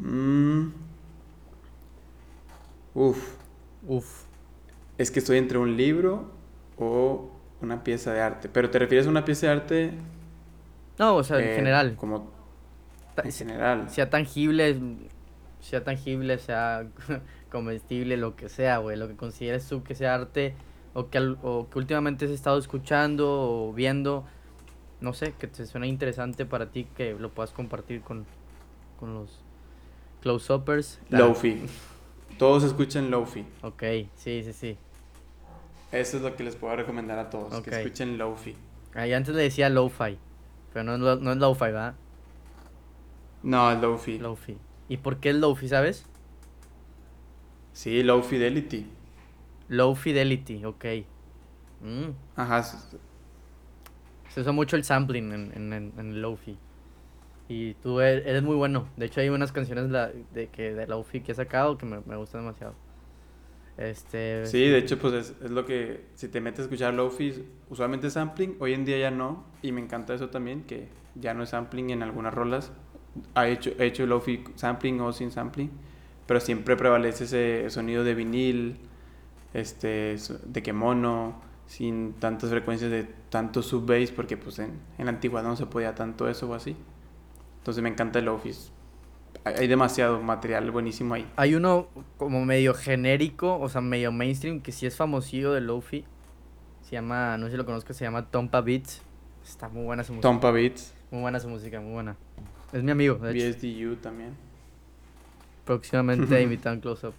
Mm. Uf. Uf, Es que estoy entre un libro o una pieza de arte. Pero te refieres a una pieza de arte. No, o sea, en eh, general, Como en general. sea tangible, sea tangible, sea *laughs* comestible, lo que sea, güey, lo que consideres tú que sea arte o que, al- o que últimamente has estado escuchando o viendo, no sé, que te suena interesante para ti, que lo puedas compartir con, con los close-uppers. Lofi. Todos escuchan Lofi. Ok, sí, sí, sí. Eso es lo que les puedo recomendar a todos. Que escuchen Lofi. Ahí antes le decía lo-fi, pero no, es lo- no es lo-fi, ¿verdad? No, Lofi. Lo-fi. ¿Y por qué es lo-fi, sabes? Sí, Low Fidelity. Low fidelity, ok. Mm, Ajá. Se usa mucho el sampling en, en, en, Lofi. Y tú e- eres muy bueno. De hecho, hay unas canciones la- de, que, de Lofi que he sacado que me, me gustan demasiado. Este. Sí, de hecho, pues es, es lo que. Si te metes a escuchar Lofi, usualmente es sampling. Hoy en día ya no. Y me encanta eso también, que ya no es sampling en algunas rolas. Ha hecho, he hecho Lofi sampling o sin sampling. Pero siempre prevalece ese sonido de vinil, este, de que mono, sin tantas frecuencias de tanto sub-bass, porque pues en, en la antigüedad no se podía tanto eso o así. Entonces me encanta el Lofi. Hay demasiado material buenísimo ahí. Hay uno como medio genérico, o sea, medio mainstream, que sí es famosillo de Lofi. Se llama, no sé si lo conozco, se llama Tompa Beats. Está muy buena su música. Tompa Beats, Muy buena su música, muy buena. Es mi amigo, de hecho. BSDU también. Próximamente *laughs* invitado en Close Up.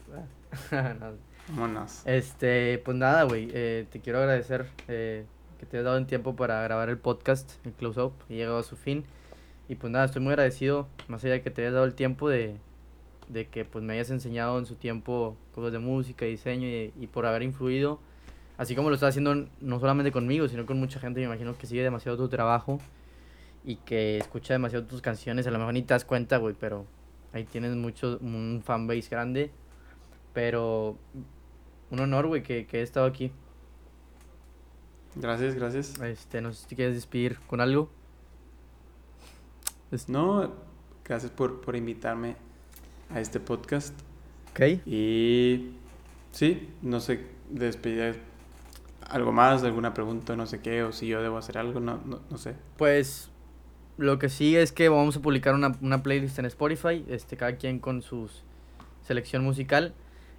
*laughs* No. Vámonos. Este, pues nada, güey. eh, te quiero agradecer eh, que te hayas dado un tiempo para grabar el podcast, el Close Up, y llegado a su fin. Y pues nada, estoy muy agradecido, más allá de que te hayas dado el tiempo de, de que pues me hayas enseñado en su tiempo cosas de música, diseño y, y por haber influido, así como lo estás haciendo no solamente conmigo, sino con mucha gente, me imagino que sigue demasiado tu trabajo y que escucha demasiado tus canciones, a lo mejor ni te das cuenta, güey, pero ahí tienes mucho, un fanbase grande, pero un honor, güey, que, que he estado aquí. Gracias, gracias. Este, no sé si te quieres despedir con algo. No, gracias por, por invitarme a este podcast. Ok. Y sí, no sé, despedir algo más, alguna pregunta, no sé qué, o si yo debo hacer algo, no, no, no sé. Pues lo que sí es que vamos a publicar una, una playlist en Spotify, este, cada quien con su selección musical.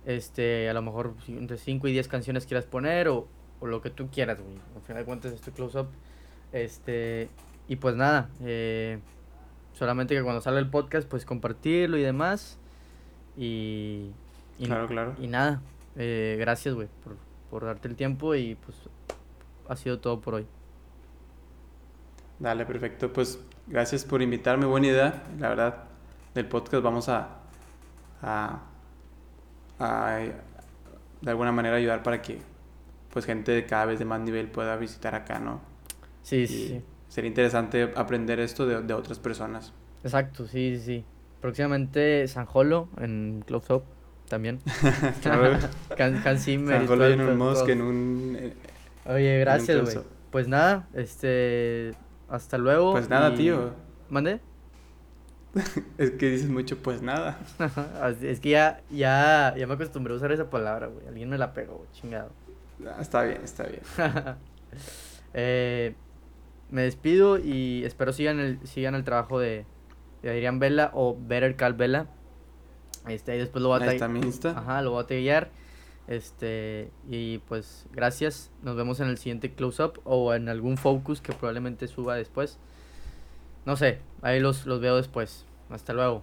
Este, a lo mejor entre 5 y 10 canciones quieras poner o, o lo que tú quieras, güey. Al final de cuentas es tu close up. Este, y pues nada, eh, solamente que cuando salga el podcast, pues compartirlo y demás. Y, y, Claro, claro. y nada, eh, gracias, güey, por, por darte el tiempo y pues ha sido todo por hoy. Dale, perfecto. Pues gracias por invitarme, buena idea. La verdad, del podcast vamos a, a, a de alguna manera ayudar para que pues gente de cada vez de más nivel pueda visitar acá, ¿no? Sí, sí, Y sí. Sería interesante aprender esto de, de otras personas. Exacto, sí, sí, sí. Próximamente Sanjolo en Close Up también. Claro. Hans Zimmer. y San Jolo todo- en un Mosque, en un... eh, Oye, gracias, güey. Pues nada, este. Hasta luego. Pues nada, y- tío. ¿Mande? *laughs* Es que dices mucho, pues nada. *laughs* Es que ya, ya, ya me acostumbré a usar esa palabra, güey. Alguien me la pegó, güey, chingado. Ah, Está bien, está bien. *laughs* Eh, me despido y espero sigan el, sigan el trabajo de, de Adrián Vela o Better Call Vela. Este, ahí después lo voy a Ahí está mi Insta. Ajá, lo voy a taguear. Este, y pues gracias. Nos vemos en el siguiente close up o en algún focus que probablemente suba después. No sé, ahí los, los veo después. Hasta luego.